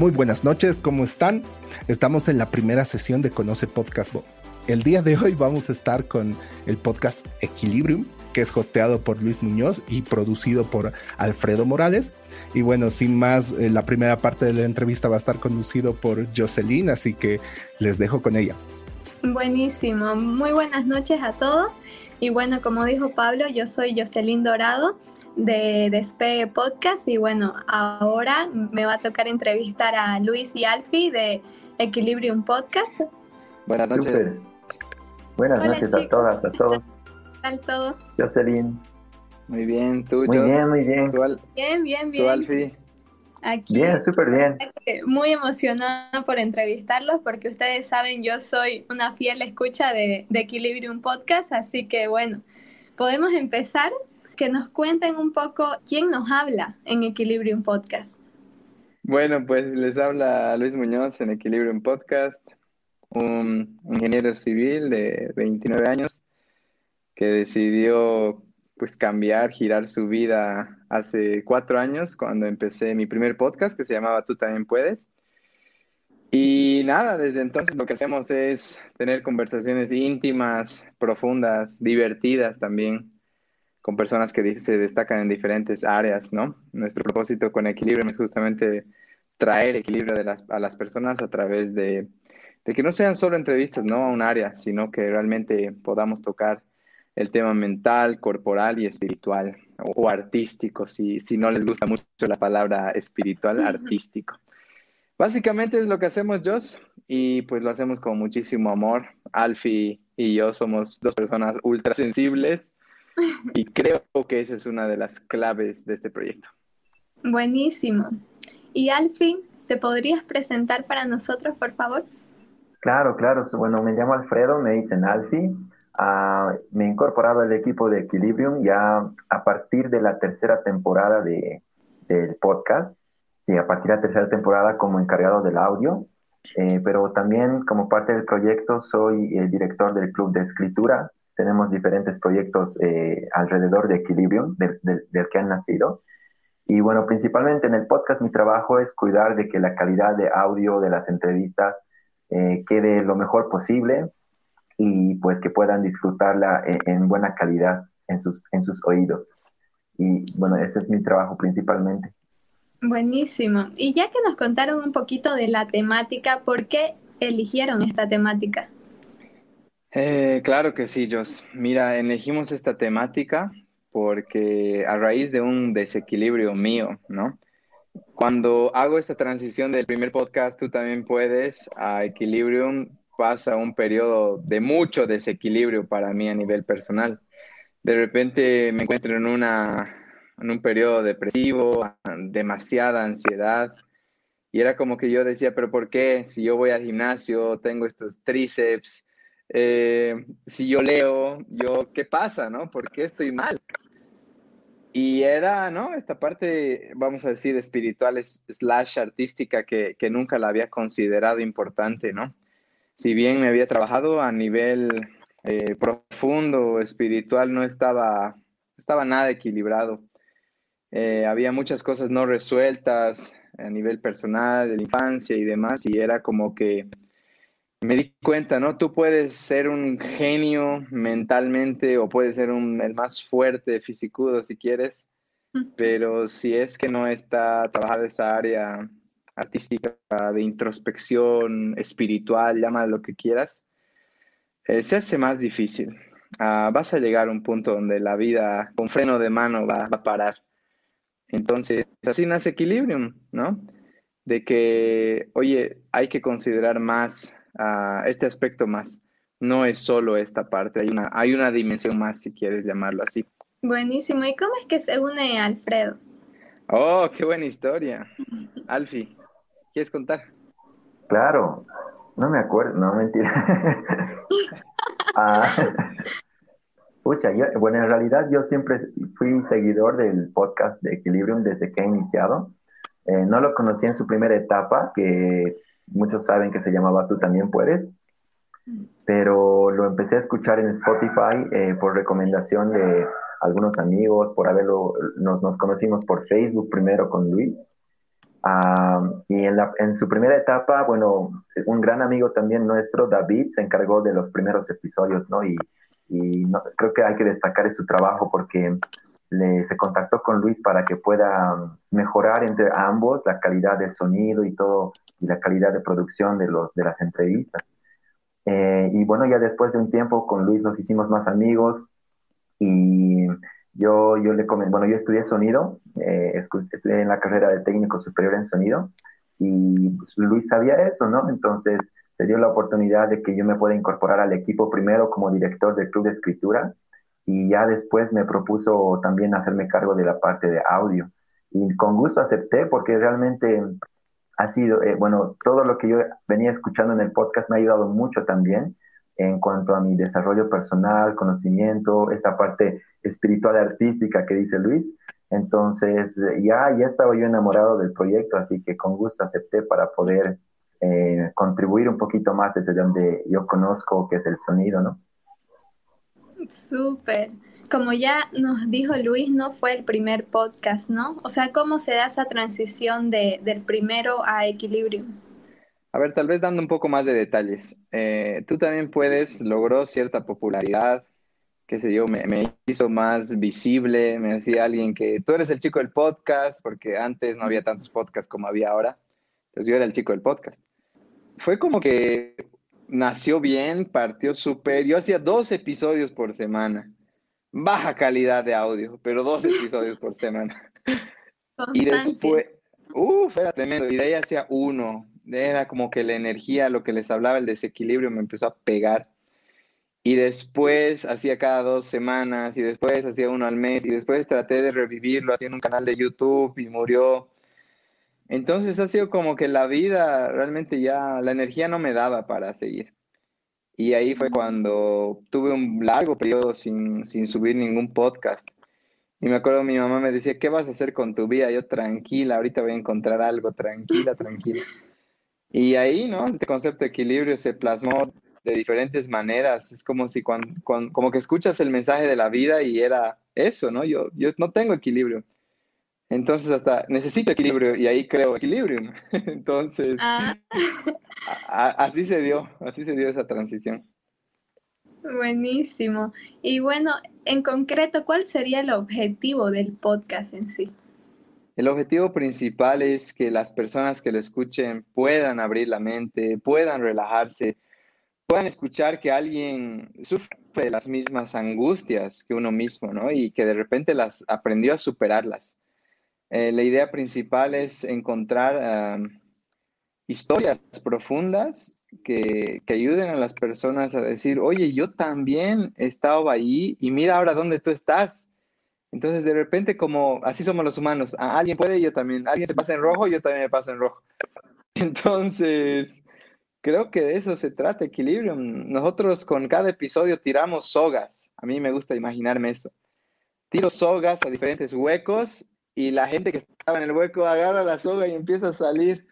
Muy buenas noches, ¿cómo están? Estamos en la primera sesión de Conoce Podcast El día de hoy vamos a estar con el podcast Equilibrium, que es hosteado por Luis Muñoz y producido por Alfredo Morales. Y bueno, sin más, eh, la primera parte de la entrevista va a estar conducido por Jocelyn, así que les dejo con ella. Buenísimo, muy buenas noches a todos. Y bueno, como dijo Pablo, yo soy Jocelyn Dorado de Despegue Podcast y bueno, ahora me va a tocar entrevistar a Luis y Alfi de Equilibrium Podcast. Buenas noches. Buenas noches a todas, a todos. ¿Qué tal todo? Jocelyn. Muy bien, tú, Muy bien, muy bien. bien, bien, bien. ¿Tú, Alfi? Aquí. Bien, súper bien. Muy emocionada por entrevistarlos porque ustedes saben, yo soy una fiel escucha de, de Equilibrium Podcast, así que bueno, podemos empezar. Que nos cuenten un poco quién nos habla en Equilibrium Podcast. Bueno, pues les habla Luis Muñoz en Equilibrium Podcast, un ingeniero civil de 29 años que decidió pues cambiar, girar su vida hace cuatro años cuando empecé mi primer podcast que se llamaba Tú también puedes. Y nada, desde entonces lo que hacemos es tener conversaciones íntimas, profundas, divertidas también, con personas que se destacan en diferentes áreas, ¿no? Nuestro propósito con Equilibrio es justamente traer equilibrio de las, a las personas a través de, de que no sean solo entrevistas, ¿no? A un área, sino que realmente podamos tocar el tema mental, corporal y espiritual, o, artístico, si, si no les gusta mucho la palabra espiritual, artístico. Básicamente es lo que hacemos, Joss, y pues lo hacemos con muchísimo amor. Alfie y yo somos dos personas ultra sensibles y creo que esa es una de las claves de este proyecto. Buenísimo. Y Alfie, ¿te podrías presentar para nosotros, por favor? Claro, claro. Bueno, me llamo Alfredo, me dicen Alfie. Ah, me he incorporado al equipo de Equilibrium ya a partir de la tercera temporada de, del podcast, y a partir de la tercera temporada como encargado del audio, eh, pero también como parte del proyecto soy el director del club de escritura. Tenemos diferentes proyectos eh, alrededor de Equilibrium, del, que han nacido. Y bueno, principalmente en el podcast mi trabajo es cuidar de que la calidad de audio de las entrevistas eh, quede lo mejor posible, y pues que puedan disfrutarla en, buena calidad en sus, en sus oídos. Y bueno, ese es mi trabajo principalmente. Buenísimo. Y ya que nos contaron un poquito de la temática, ¿por qué eligieron esta temática? Eh, claro que sí, Jos. Mira, elegimos esta temática porque a raíz de un desequilibrio mío, ¿no? Cuando hago esta transición del primer podcast, tú también puedes, a Equilibrium, pasa un periodo de mucho desequilibrio para mí a nivel personal. De repente me encuentro en, una, en un periodo depresivo, demasiada ansiedad. Y era como que yo decía, pero ¿por qué? Si yo voy al gimnasio, tengo estos tríceps, eh, si yo leo, yo, ¿qué pasa, no? ¿Por qué estoy mal? Y era, ¿no? Esta parte, vamos a decir, espiritual slash artística que, que nunca la había considerado importante, ¿no? si bien me había trabajado a nivel eh, profundo, espiritual, no estaba, estaba nada equilibrado. Eh, había muchas cosas no resueltas a nivel personal, de la infancia y demás, y era como que me di cuenta, ¿no? Tú puedes ser un genio mentalmente o puedes ser un, el más fuerte físico si quieres, pero si es que no está trabajada esa área artística, de introspección espiritual, llama lo que quieras, eh, se hace más difícil. Ah, vas a llegar a un punto donde la vida con freno de mano va, a parar. Entonces, así nace Equilibrium, ¿no? De que, oye, hay que considerar más uh, este aspecto más. No es solo esta parte, hay una, hay una dimensión más, si quieres llamarlo así. Buenísimo. ¿Y cómo es que se une Alfredo? Oh, qué buena historia. Alfi. ¿Quieres contar? Claro, no me acuerdo, no, mentira. ah, pucha, yo, bueno, en realidad yo siempre fui seguidor del podcast de Equilibrium desde que he iniciado. Eh, no lo conocí en su primera etapa, que muchos saben que se llamaba Tú también puedes, pero lo empecé a escuchar en Spotify eh, por recomendación de algunos amigos, por haberlo, nos, conocimos por Facebook primero con Luis y en, su primera etapa, bueno, un gran amigo también nuestro, David, se encargó de los primeros episodios, ¿no? Y, y creo que hay que destacar su trabajo porque le, se contactó con Luis para que pueda mejorar entre ambos la calidad del sonido y todo, y la calidad de producción de, los, de las entrevistas. Eh, y bueno, ya después de un tiempo con Luis nos hicimos más amigos y yo, yo le comenté, bueno, yo estudié sonido, eh, estudié en la carrera de técnico superior en sonido y pues, Luis sabía eso, ¿no? Entonces se dio la oportunidad de que yo me pueda incorporar al equipo primero como director del club de escritura y ya después me propuso también hacerme cargo de la parte de audio. Y con gusto acepté porque realmente ha sido, eh, bueno, todo lo que yo venía escuchando en el podcast me ha ayudado mucho también en cuanto a mi desarrollo personal, conocimiento, esta parte espiritual artística que dice Luis. Entonces, ya, ya estaba yo enamorado del proyecto, así que con gusto acepté para poder eh, contribuir un poquito más desde donde yo conozco que es el sonido, ¿no? Súper. Como ya nos dijo Luis, no fue el primer podcast, ¿no? O sea, ¿cómo se da esa transición de, del primero a Equilibrium? A ver, tal vez dando un poco más de detalles. Eh, tú también puedes, logró cierta popularidad, qué sé yo, me, me, hizo más visible, me decía alguien que tú eres el chico del podcast, porque antes no había tantos podcasts como había ahora. Entonces yo era el chico del podcast. Fue como que nació bien, partió súper. Yo hacía dos episodios por semana. Baja calidad de audio, pero dos episodios por semana. Y después, uff, era tremendo. Y de ahí hacía uno, era como que la energía, lo que les hablaba, el desequilibrio me empezó a pegar. Y después hacía cada dos semanas y después hacía uno al mes y después traté de revivirlo haciendo un canal de YouTube y murió. Entonces ha sido como que la vida realmente ya, la energía no me daba para seguir. Y ahí fue cuando tuve un largo periodo sin, sin subir ningún podcast. Y me acuerdo mi mamá me decía, ¿qué vas a hacer con tu vida? Yo tranquila, ahorita voy a encontrar algo, tranquila, tranquila. Y ahí, ¿no? Este concepto de equilibrio se plasmó de diferentes maneras. Es como si cuando, como que escuchas el mensaje de la vida y era eso, ¿no? Yo, yo no tengo equilibrio. Entonces hasta necesito equilibrio y ahí creo equilibrio. Entonces, ah. así se dio, así se dio esa transición. Buenísimo. Y bueno, en concreto, ¿cuál sería el objetivo del podcast en sí? El objetivo principal es que las personas que lo escuchen puedan abrir la mente, puedan relajarse, puedan escuchar que alguien sufre las mismas angustias que uno mismo, ¿no? Y que de repente las aprendió a superarlas. Eh, la idea principal es encontrar historias profundas que, que, ayuden a las personas a decir, oye, yo también he estado ahí y mira ahora dónde tú estás. Entonces, de repente, como así somos los humanos, alguien puede, yo también, alguien se pasa en rojo, yo también me paso en rojo. Entonces, creo que de eso se trata, equilibrio. Nosotros con cada episodio tiramos sogas. A mí me gusta imaginarme eso. Tiro sogas a diferentes huecos y la gente que estaba en el hueco agarra la soga y empieza a salir.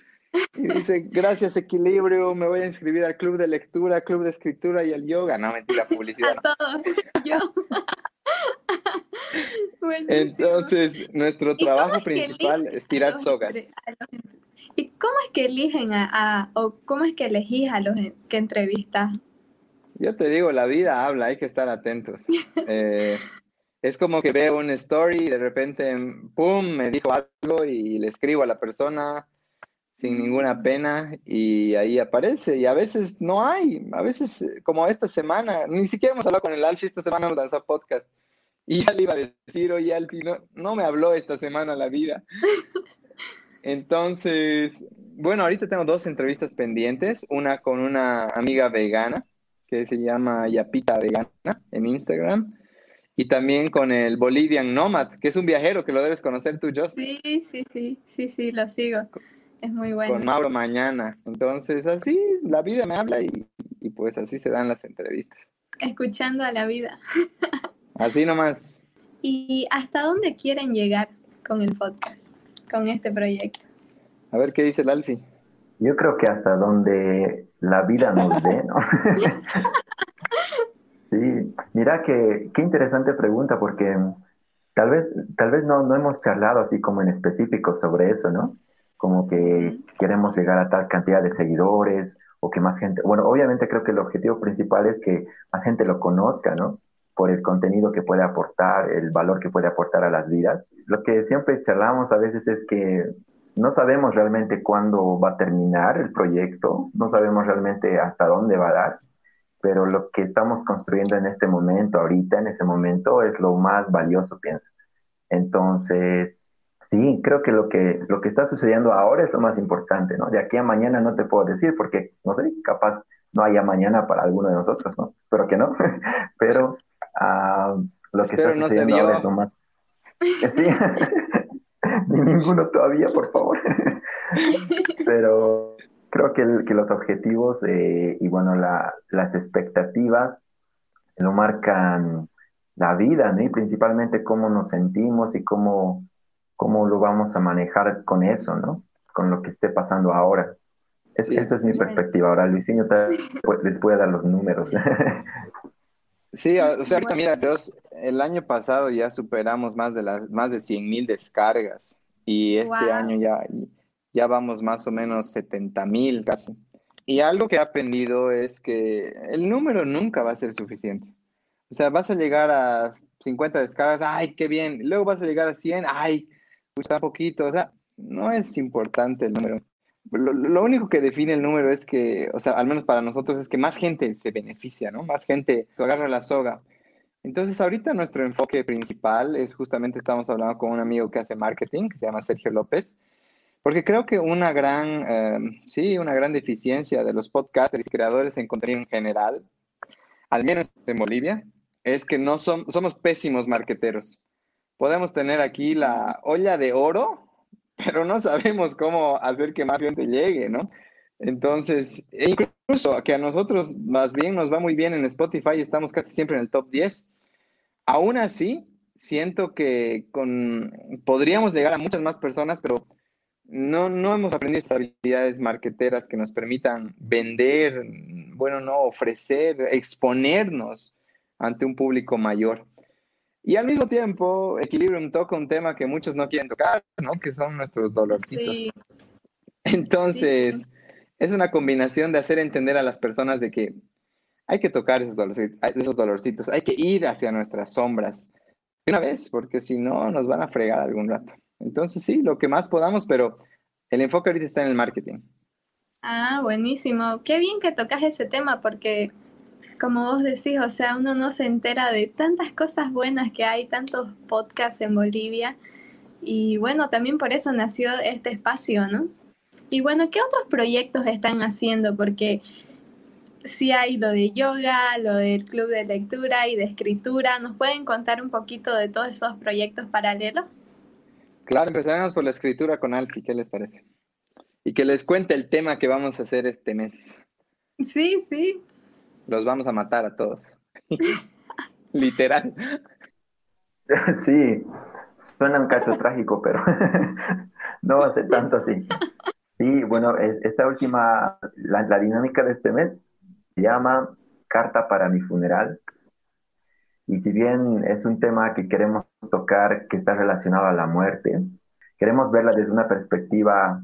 Y dice, gracias equilibrio, me voy a inscribir al club de lectura, club de escritura y al yoga. No, mentira, publicidad. A todo, yo. Entonces, nuestro trabajo principal es tirar sogas. ¿Y cómo es que eligen a, o cómo es que elegís a los que entrevistas? Yo te digo, la vida habla, hay que estar atentos. Eh, es como que veo una story y de repente, ¡pum!, me dijo algo y le escribo a la persona sin ninguna mm. pena y ahí aparece. Y a veces no hay, a veces como esta semana, ni siquiera hemos hablado con el Alfie, esta semana hemos lanzado podcast. Y ya le iba a decir, oye Alfie, no, no me habló esta semana la vida. Entonces, bueno, ahorita tengo dos entrevistas pendientes, una con una amiga vegana que se llama Yapita Vegana en Instagram y también con el Bolivian Nomad, que es un viajero que lo debes conocer tú, Joss. Sí, sí, sí, sí, sí, lo sigo. Es muy bueno. Con Mauro Mañana. Entonces, así la vida me habla y, y pues así se dan las entrevistas. Escuchando a la vida. así nomás. ¿Y hasta dónde quieren llegar con el podcast, con este proyecto? A ver qué dice el Alfi. Yo creo que hasta donde la vida nos dé, ¿no? Sí, mira que qué interesante pregunta porque tal vez, tal vez no, no hemos charlado así como en específico sobre eso, ¿no? como que queremos llegar a tal cantidad de seguidores o que más gente, bueno, obviamente creo que el objetivo principal es que más gente lo conozca, ¿no? Por el contenido que puede aportar, el valor que puede aportar a las vidas. Lo que siempre charlamos a veces es que no sabemos realmente cuándo va a terminar el proyecto, no sabemos realmente hasta dónde va a dar, pero lo que estamos construyendo en este momento, ahorita, en ese momento, es lo más valioso, pienso. Entonces, sí, creo que lo que, lo que está sucediendo ahora es lo más importante, ¿no? De aquí a mañana no te puedo decir porque, no sé, capaz no haya mañana para alguno de nosotros, ¿no? Espero que no, pero ah, lo que está sucediendo ahora es lo más... Sí, ni ninguno todavía, por favor. pero creo que, que los objetivos eh, y, bueno, la, las expectativas lo marcan la vida, ¿no? Y principalmente cómo nos sentimos y cómo, cómo lo vamos a manejar con eso, ¿no? Con lo que esté pasando ahora. Es, Esa es mi perspectiva. Ahora, Luisinho les puede dar los números. Sí, o sea, ahorita mira, el año pasado ya superamos más de las más de 100 mil descargas y este año ya, ya vamos más o menos 70 mil casi. Y algo que he aprendido es que el número nunca va a ser suficiente. O sea, vas a llegar a 50 descargas, ay, qué bien. Luego vas a llegar a 100, ay, gusta poquito. O sea, no es importante el número. Lo, único que define el número es que, o sea, al menos para nosotros, es que más gente se beneficia, ¿no? Más gente agarra la soga. Entonces, ahorita nuestro enfoque principal es justamente, estamos hablando con un amigo que hace marketing, que se llama Sergio López, porque creo que una gran, eh, sí, una gran deficiencia de los podcasters y creadores en contenido en general, al menos en Bolivia, es que no somos pésimos marqueteros. Podemos tener aquí la olla de oro, pero no sabemos cómo hacer que más gente llegue, ¿no? Entonces, e incluso que a nosotros más bien nos va muy bien en Spotify, estamos casi siempre en el top 10. Aún así, siento que con, podríamos llegar a muchas más personas, pero no, no hemos aprendido estas habilidades marqueteras que nos permitan vender, bueno, no, ofrecer, exponernos ante un público mayor. Y al mismo tiempo, Equilibrium toca un tema que muchos no quieren tocar, ¿no? Que son nuestros dolorcitos. Entonces, es una combinación de hacer entender a las personas de que hay que tocar esos dolorcitos, esos dolorcitos, hay que ir hacia nuestras sombras de una vez, porque si no, nos van a fregar algún rato. Entonces, sí, lo que más podamos, pero el enfoque ahorita está en el marketing. Ah, buenísimo. Qué bien que tocas ese tema, porque como vos decís, o sea, uno no se entera de tantas cosas buenas que hay, tantos podcasts en Bolivia. Y bueno, también por eso nació este espacio, ¿no? Y bueno, ¿qué otros proyectos están haciendo? Porque sí hay lo de yoga, lo del club de lectura y de escritura. ¿Nos pueden contar un poquito de todos esos proyectos paralelos? Claro, empezaremos por la escritura con Alfie, ¿qué les parece? Y que les cuente el tema que vamos a hacer este mes. Sí, sí los vamos a matar a todos. Literal. Sí, suena un cacho trágico, pero no va a ser tanto así. Sí, bueno, esta última, la, dinámica de este mes se llama Carta para mi funeral. Y si bien es un tema que queremos tocar que está relacionado a la muerte, queremos verla desde una perspectiva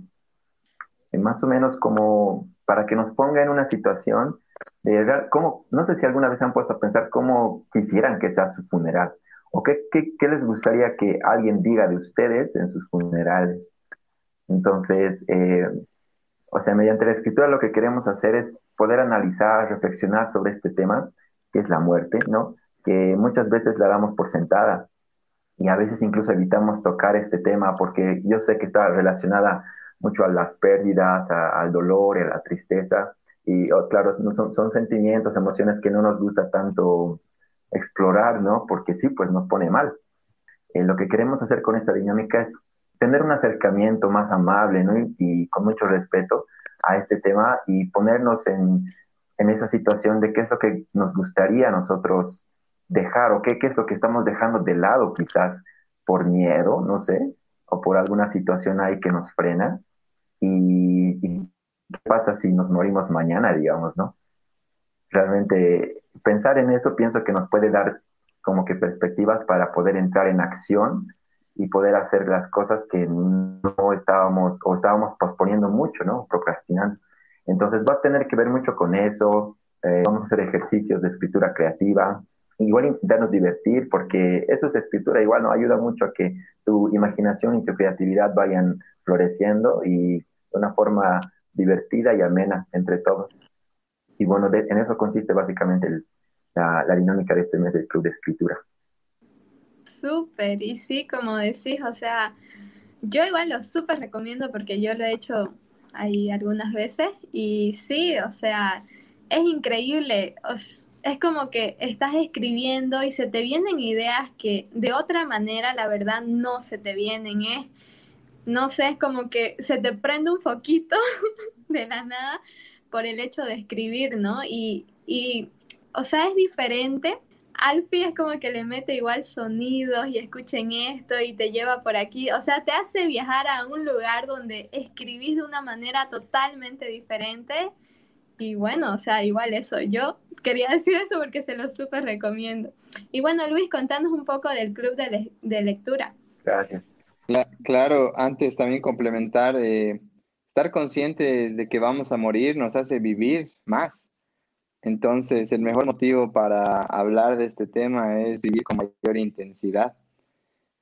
eh, más o menos como para que nos ponga en una situación de cómo, no sé si alguna vez han puesto a pensar cómo quisieran que sea su funeral o qué, qué, les gustaría que alguien diga de ustedes en sus funerales. Entonces, eh, o sea, mediante la escritura lo que queremos hacer es poder analizar, reflexionar sobre este tema, que es la muerte, ¿no? Que muchas veces la damos por sentada y a veces incluso evitamos tocar este tema porque yo sé que está relacionada mucho a las pérdidas, al dolor, a la tristeza, y oh, claro, son, son sentimientos, emociones que no nos gusta tanto explorar, ¿no? Porque sí, pues nos pone mal. Eh, lo que queremos hacer con esta dinámica es tener un acercamiento más amable, ¿no? Y, con mucho respeto a este tema y ponernos en, en, esa situación de qué es lo que nos gustaría a nosotros dejar o qué, qué es lo que estamos dejando de lado quizás por miedo, no sé, o por alguna situación ahí que nos frena. Y, y ¿qué pasa si nos morimos mañana, digamos, no? Realmente pensar en eso pienso que nos puede dar como que perspectivas para poder entrar en acción y poder hacer las cosas que no estábamos o estábamos posponiendo mucho, ¿no? Procrastinando. Entonces va a tener que ver mucho con eso. Eh, vamos a hacer ejercicios de escritura creativa. Igual intentarnos divertir, porque eso es escritura, igual nos ayuda mucho a que tu imaginación y tu creatividad vayan floreciendo y de una forma divertida y amena entre todos. Y bueno, en eso consiste básicamente la, la dinámica de este mes del Club de Escritura. Súper, y sí, como decís, o sea, yo igual lo súper recomiendo porque yo lo he hecho ahí algunas veces y sí, o sea, es increíble, es como que estás escribiendo y se te vienen ideas que de otra manera, la verdad, no se te vienen, es, no sé, es como que se te prende un foquito de la nada por el hecho de escribir, ¿no? Y, y o sea, es diferente Alfie es como que le mete igual sonidos y escuchen esto y te lleva por aquí. O sea, te hace viajar a un lugar donde escribís de una manera totalmente diferente. Y bueno, o sea, igual eso. Yo quería decir eso porque se lo súper recomiendo. Y bueno, Luis, contanos un poco del club de, lectura. Gracias. claro, antes también complementar, eh, estar conscientes de que vamos a morir nos hace vivir más. Entonces, el mejor motivo para hablar de este tema es vivir con mayor intensidad.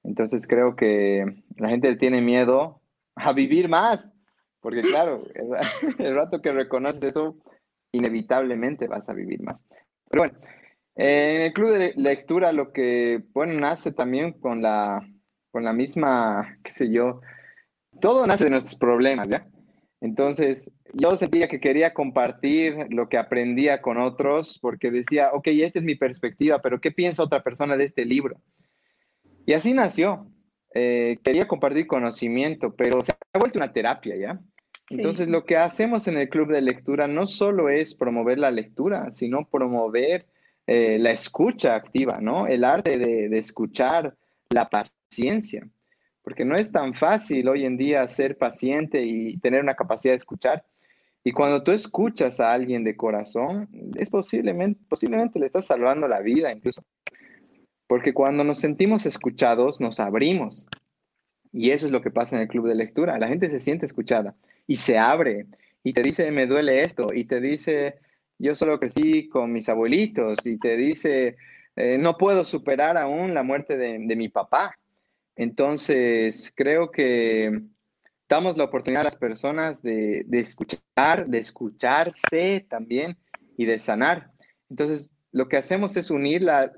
Entonces, creo que la gente tiene miedo a vivir más, porque claro, el, rato que reconoces eso, inevitablemente vas a vivir más. Pero bueno, en el club de lectura lo que, bueno, nace también con la, con la misma, qué sé yo, todo nace de nuestros problemas, ¿ya? Entonces, yo sentía que quería compartir lo que aprendía con otros porque decía, ok, esta es mi perspectiva, pero ¿qué piensa otra persona de este libro? Y así nació. Eh, quería compartir conocimiento, pero se ha vuelto una terapia, ¿ya? Entonces, lo que hacemos en el club de lectura no solo es promover la lectura, sino promover eh, la escucha activa, ¿no? El arte de escuchar, la paciencia porque no es tan fácil hoy en día ser paciente y tener una capacidad de escuchar. Y cuando tú escuchas a alguien de corazón, es posiblemente, posiblemente le estás salvando la vida incluso. Porque cuando nos sentimos escuchados, nos abrimos. Y eso es lo que pasa en el club de lectura. La gente se siente escuchada y se abre y te dice, me duele esto, y te dice, yo solo crecí con mis abuelitos, y te dice, eh, no puedo superar aún la muerte de, de mi papá. Entonces, creo que damos la oportunidad a las personas de, escuchar, de escucharse también y de sanar. Entonces, lo que hacemos es unir la,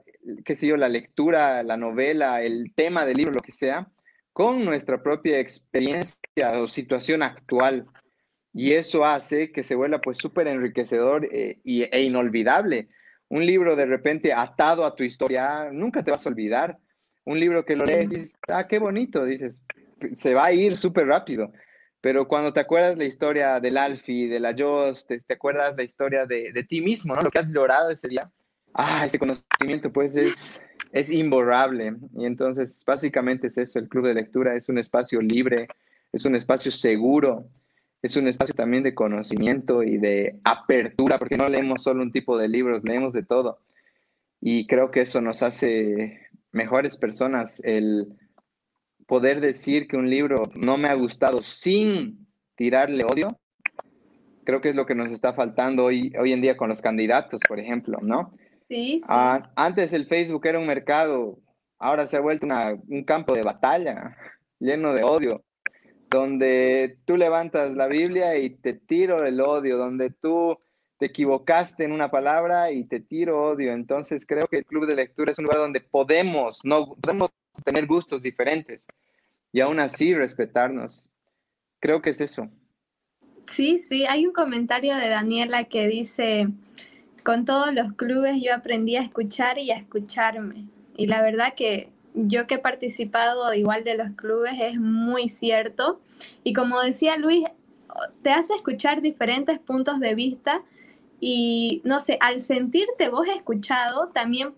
qué sé yo, la lectura, la novela, el tema del libro, lo que sea, con nuestra propia experiencia o situación actual. Y eso hace que se vuelva pues súper enriquecedor eh, e inolvidable. Un libro de repente atado a tu historia, nunca te vas a olvidar un libro que lo lees dices, ah, qué bonito, dices, se va a ir súper rápido. Pero cuando te acuerdas la historia del Alfie, de la Joss, te, acuerdas la historia de, de, ti mismo, ¿no? Lo que has logrado ese día. Ah, ese conocimiento pues es, es imborrable. Y entonces básicamente es eso, el club de lectura es un espacio libre, es un espacio seguro, es un espacio también de conocimiento y de apertura, porque no leemos solo un tipo de libros, leemos de todo. Y creo que eso nos hace mejores personas, el poder decir que un libro no me ha gustado sin tirarle odio, creo que es lo que nos está faltando hoy, hoy en día con los candidatos, por ejemplo, ¿no? Sí, sí. Ah, antes el Facebook era un mercado, ahora se ha vuelto un campo de batalla lleno de odio, donde tú levantas la Biblia y te tiro el odio, donde tú te equivocaste en una palabra y te tiro odio. Entonces creo que el club de lectura es un lugar donde podemos, no podemos tener gustos diferentes y aún así respetarnos. Creo que es eso. Sí, sí, hay un comentario de Daniela que dice, con todos los clubes yo aprendí a escuchar y a escucharme. Y la verdad que yo que he participado igual de los clubes es muy cierto. Y como decía Luis, te hace escuchar diferentes puntos de vista y no sé, al sentirte vos escuchado, también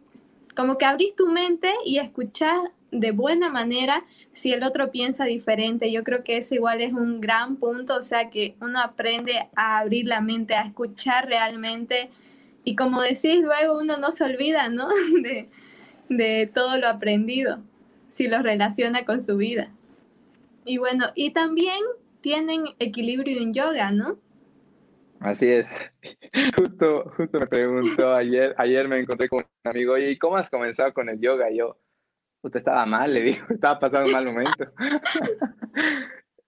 como que abrís tu mente y escuchás de buena manera si el otro piensa diferente. Yo creo que eso igual es un gran punto, o sea que uno aprende a abrir la mente, a escuchar realmente. Y como decís, luego uno no se olvida, ¿no? De, de todo lo aprendido. si lo relaciona con su vida. Y bueno, y también tienen equilibrio en yoga, ¿no? Así es. Justo, justo me preguntó ayer, ayer me encontré con un amigo, ¿y cómo has comenzado con el yoga? yo, usted estaba mal, le digo, estaba pasando un mal momento.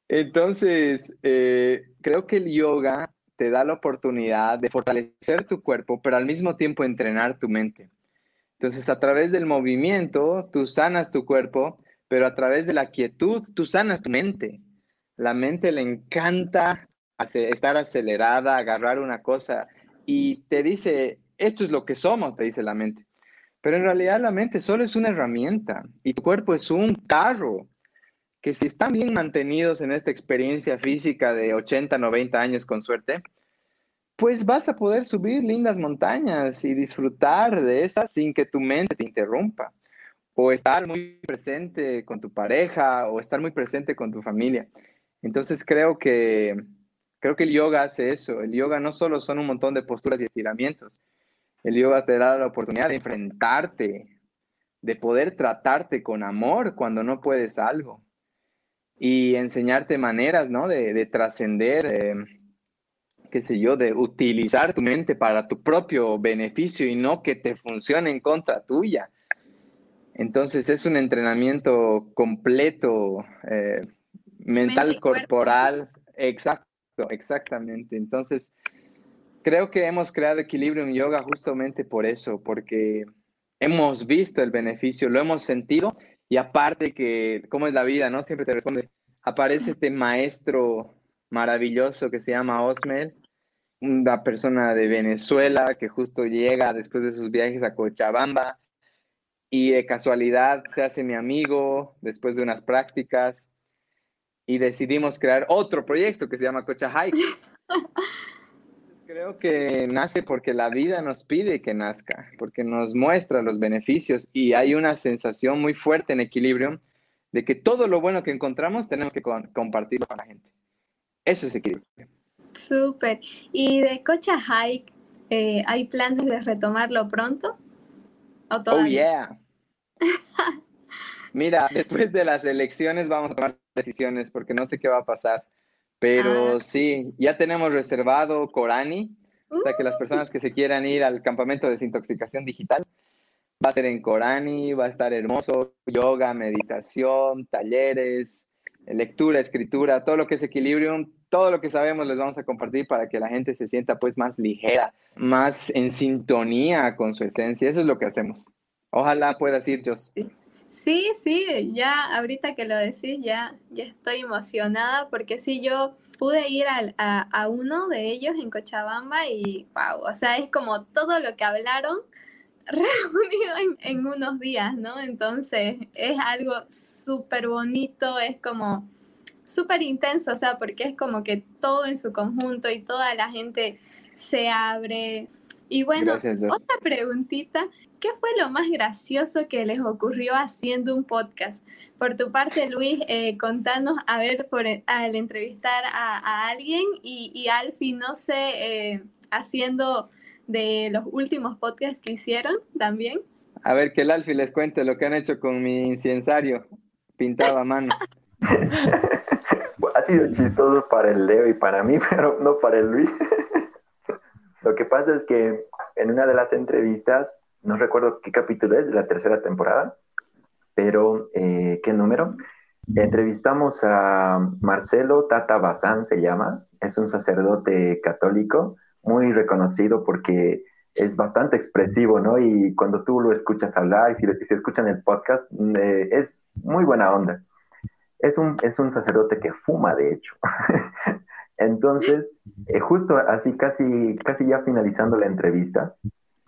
Entonces, eh, creo que el yoga te da la oportunidad de fortalecer tu cuerpo, pero al mismo tiempo entrenar tu mente. Entonces, a través del movimiento, tú sanas tu cuerpo, pero a través de la quietud, tú sanas tu mente. La mente le encanta estar acelerada, agarrar una cosa y te dice, esto es lo que somos, te dice la mente. Pero en realidad la mente solo es una herramienta y tu cuerpo es un carro que si están bien mantenidos en esta experiencia física de 80, 90 años con suerte, pues vas a poder subir lindas montañas y disfrutar de esas sin que tu mente te interrumpa. O estar muy presente con tu pareja o estar muy presente con tu familia. Entonces creo que, creo que el yoga hace eso. El yoga no solo son un montón de posturas y estiramientos. El yoga te da la oportunidad de enfrentarte, de poder tratarte con amor cuando no puedes algo y enseñarte maneras, ¿no? De, trascender, eh, qué sé yo, de utilizar tu mente para tu propio beneficio y no que te funcione en contra tuya. Entonces es un entrenamiento completo, eh, mental, corporal, exacto, exactamente. Entonces, creo que hemos creado equilibrio en yoga justamente por eso, porque hemos visto el beneficio, lo hemos sentido y aparte que, ¿cómo es la vida? ¿No? Siempre te responde, aparece este maestro maravilloso que se llama Osmel, una persona de Venezuela que justo llega después de sus viajes a Cochabamba y de casualidad se hace mi amigo después de unas prácticas y decidimos crear otro proyecto que se llama Cocha Hike. Creo que nace porque la vida nos pide que nazca, porque nos muestra los beneficios y hay una sensación muy fuerte en equilibrio de que todo lo bueno que encontramos tenemos que compartirlo con la gente. Eso es equilibrio. Súper. ¿Y de Cocha Hike eh, hay planes de retomarlo pronto? ¿O oh, yeah. Mira, después de las elecciones vamos a tomar decisiones porque no sé qué va a pasar. Pero ah. sí, ya tenemos reservado Corani, o sea que las uh. personas que se quieran ir al campamento de desintoxicación digital, va a ser en Corani, va a estar hermoso, yoga, meditación, talleres, lectura, escritura, todo lo que es equilibrio, todo lo que sabemos les vamos a compartir para que la gente se sienta pues más ligera, más en sintonía con su esencia. Eso es lo que hacemos. Ojalá puedas ir, Jos. Sí, sí, ya ahorita que lo decís, ya, ya estoy emocionada porque sí, yo pude ir a, uno de ellos en Cochabamba y wow, o sea, es como todo lo que hablaron reunido en, unos días, ¿no? Entonces es algo súper bonito, es como súper intenso, o sea, porque es como que todo en su conjunto y toda la gente se abre. Y bueno, otra preguntita, ¿qué fue lo más gracioso que les ocurrió haciendo un podcast? Por tu parte, Luis, eh, contanos, a ver, por, al entrevistar a, alguien y, y, Alfie, no sé, eh, haciendo de los últimos podcasts que hicieron también. A ver, que el Alfie les cuente lo que han hecho con mi inciensario pintado a mano. ha sido chistoso para el Leo y para mí, pero no para el Luis. lo que pasa es que en una de las entrevistas no recuerdo qué capítulo es de la tercera temporada, pero eh, qué número. Entrevistamos a Marcelo Tata Bazán, se llama, es un sacerdote católico muy reconocido porque es bastante expresivo, ¿no? Y cuando tú lo escuchas hablar y si, si escuchan el podcast, eh, es muy buena onda. Es un, es un sacerdote que fuma, de hecho. Entonces, eh, justo así, casi, casi ya finalizando la entrevista,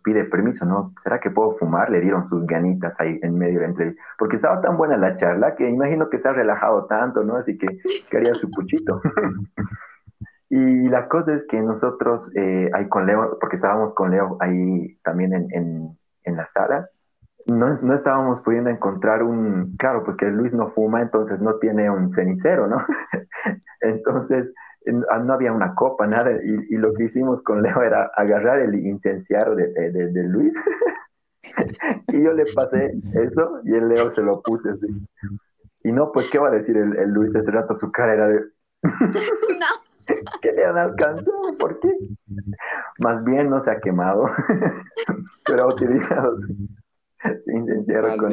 pide permiso, ¿no? ¿Será que puedo fumar? Le dieron sus ganitas ahí en medio de la entrevista. Porque estaba tan buena la charla que imagino que se ha relajado tanto, ¿no? Así que quería su puchito. y la cosa es que nosotros, eh, ahí con Leo, porque estábamos con Leo ahí también en, en, la sala, no, no, estábamos pudiendo encontrar un, claro, pues que Luis no fuma, entonces no tiene un cenicero, ¿no? entonces no había una copa, nada, y, lo que hicimos con Leo era agarrar el incenciario de, de, Luis y yo le pasé eso y el Leo se lo puse así. Y no, pues, ¿qué va a decir el, el Luis ese rato? Su cara era de... no. ¿Qué le han alcanzado? ¿Por qué? Más bien no se ha quemado, pero ha utilizado su, su con,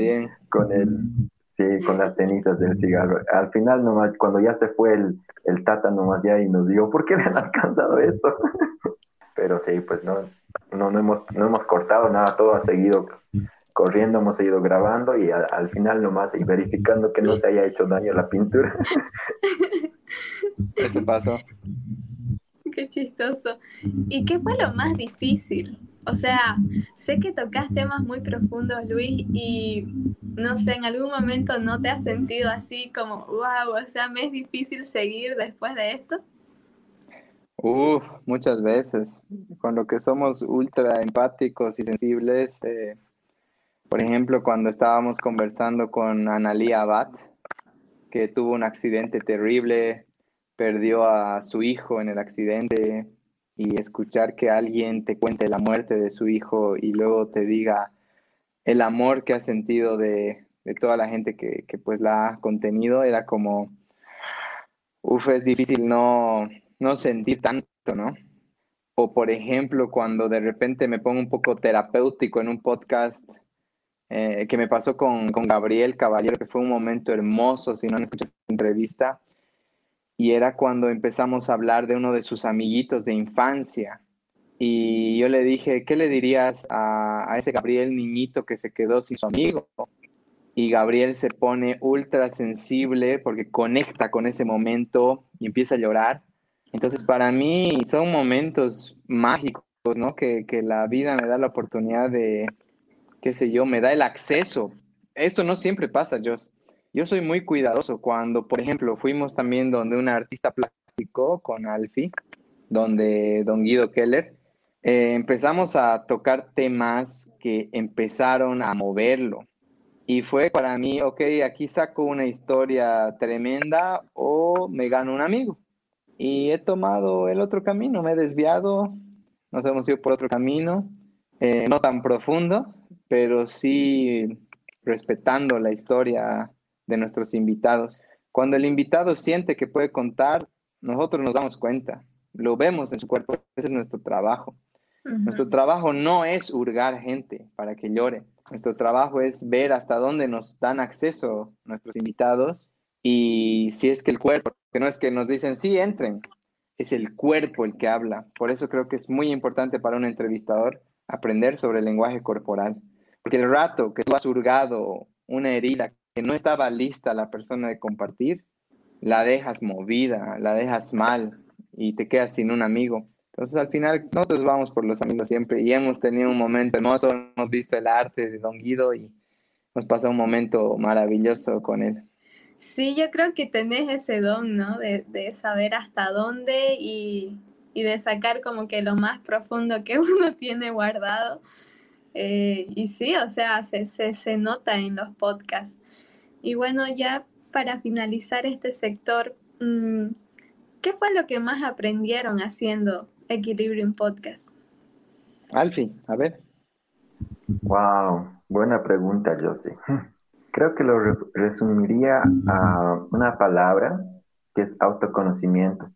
con, el, sí, con las cenizas del cigarro. Al final, nomás, cuando ya se fue el, el Tata, nomás ya y nos dijo, ¿por qué le han alcanzado esto? pero sí, pues no, no, no, hemos, no hemos cortado nada, todo ha seguido corriendo, hemos seguido grabando y al final nomás y verificando que no se haya hecho daño la pintura. Eso pasó. Qué chistoso. ¿Y qué fue lo más difícil? O sea, sé que tocas temas muy profundos, Luis, y no sé, en algún momento no te has sentido así como, wow, o sea, me es difícil seguir después de esto. Uf, muchas veces. Con lo que somos ultra empáticos y sensibles, eh, por ejemplo, cuando estábamos conversando con Analia Abad, que tuvo un accidente terrible, perdió a su hijo en el accidente y escuchar que alguien te cuente la muerte de su hijo y luego te diga el amor que ha sentido de, toda la gente que, pues la ha contenido, era como, uff, es difícil no, no sentir tanto, ¿no? O por ejemplo, cuando de repente me pongo un poco terapéutico en un podcast eh, que me pasó con, con, Gabriel Caballero, que fue un momento hermoso, si no han escuchado esta entrevista, y era cuando empezamos a hablar de uno de sus amiguitos de infancia. Y yo le dije, ¿qué le dirías a, ese Gabriel niñito que se quedó sin su amigo? Y Gabriel se pone ultra sensible porque conecta con ese momento y empieza a llorar. Entonces, para mí son momentos mágicos, ¿no? Que, que la vida me da la oportunidad de, qué sé yo, me da el acceso. Esto no siempre pasa, yo yo soy muy cuidadoso cuando, por ejemplo, fuimos también donde un artista plástico con Alfie, donde don Guido Keller, eh, empezamos a tocar temas que empezaron a moverlo. Y fue para mí, ok, aquí saco una historia tremenda o me gano un amigo. Y he tomado el otro camino, me he desviado, nos hemos ido por otro camino, eh, no tan profundo, pero sí respetando la historia de nuestros invitados. Cuando el invitado siente que puede contar, nosotros nos damos cuenta, lo vemos en su cuerpo, ese es nuestro trabajo. Nuestro trabajo no es hurgar gente para que llore, nuestro trabajo es ver hasta dónde nos dan acceso nuestros invitados y si es que el cuerpo, que no es que nos dicen, sí, entren, es el cuerpo el que habla. Por eso creo que es muy importante para un entrevistador aprender sobre el lenguaje corporal. Porque el rato que tú has hurgado una herida que no estaba lista la persona de compartir, la dejas movida, la dejas mal y te quedas sin un amigo. Entonces al final nosotros vamos por los amigos siempre y hemos tenido un momento hermoso, hemos visto el arte de Don Guido y nos pasa un momento maravilloso con él. Sí, yo creo que tenés ese don, ¿no? De, saber hasta dónde y, y, de sacar como que lo más profundo que uno tiene guardado. Eh, y sí, o sea, se, se, se nota en los podcasts. Y bueno, ya para finalizar este sector, mm, ¿qué fue lo que más aprendieron haciendo Equilibrium Podcast? Alfie, a ver. Wow, buena pregunta, Josie. Creo que lo resumiría a una palabra que es autoconocimiento.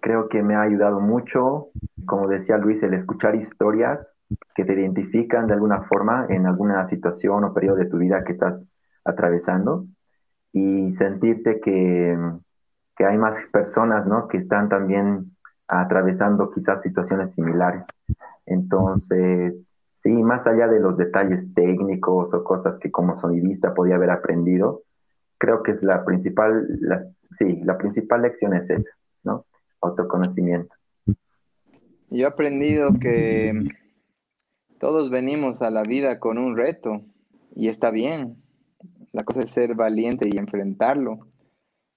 Creo que me ha ayudado mucho, como decía Luis, el escuchar historias que te identifican de alguna forma en alguna situación o periodo de tu vida que estás atravesando y sentirte que, que hay más personas ¿no? que están también atravesando quizás situaciones similares. Entonces, sí, más allá de los detalles técnicos o cosas que como sonidista podía haber aprendido, creo que es la principal, la, sí, la principal lección es esa, ¿no? Autoconocimiento. Yo he aprendido que todos venimos a la vida con un reto y está bien. La cosa es ser valiente y enfrentarlo.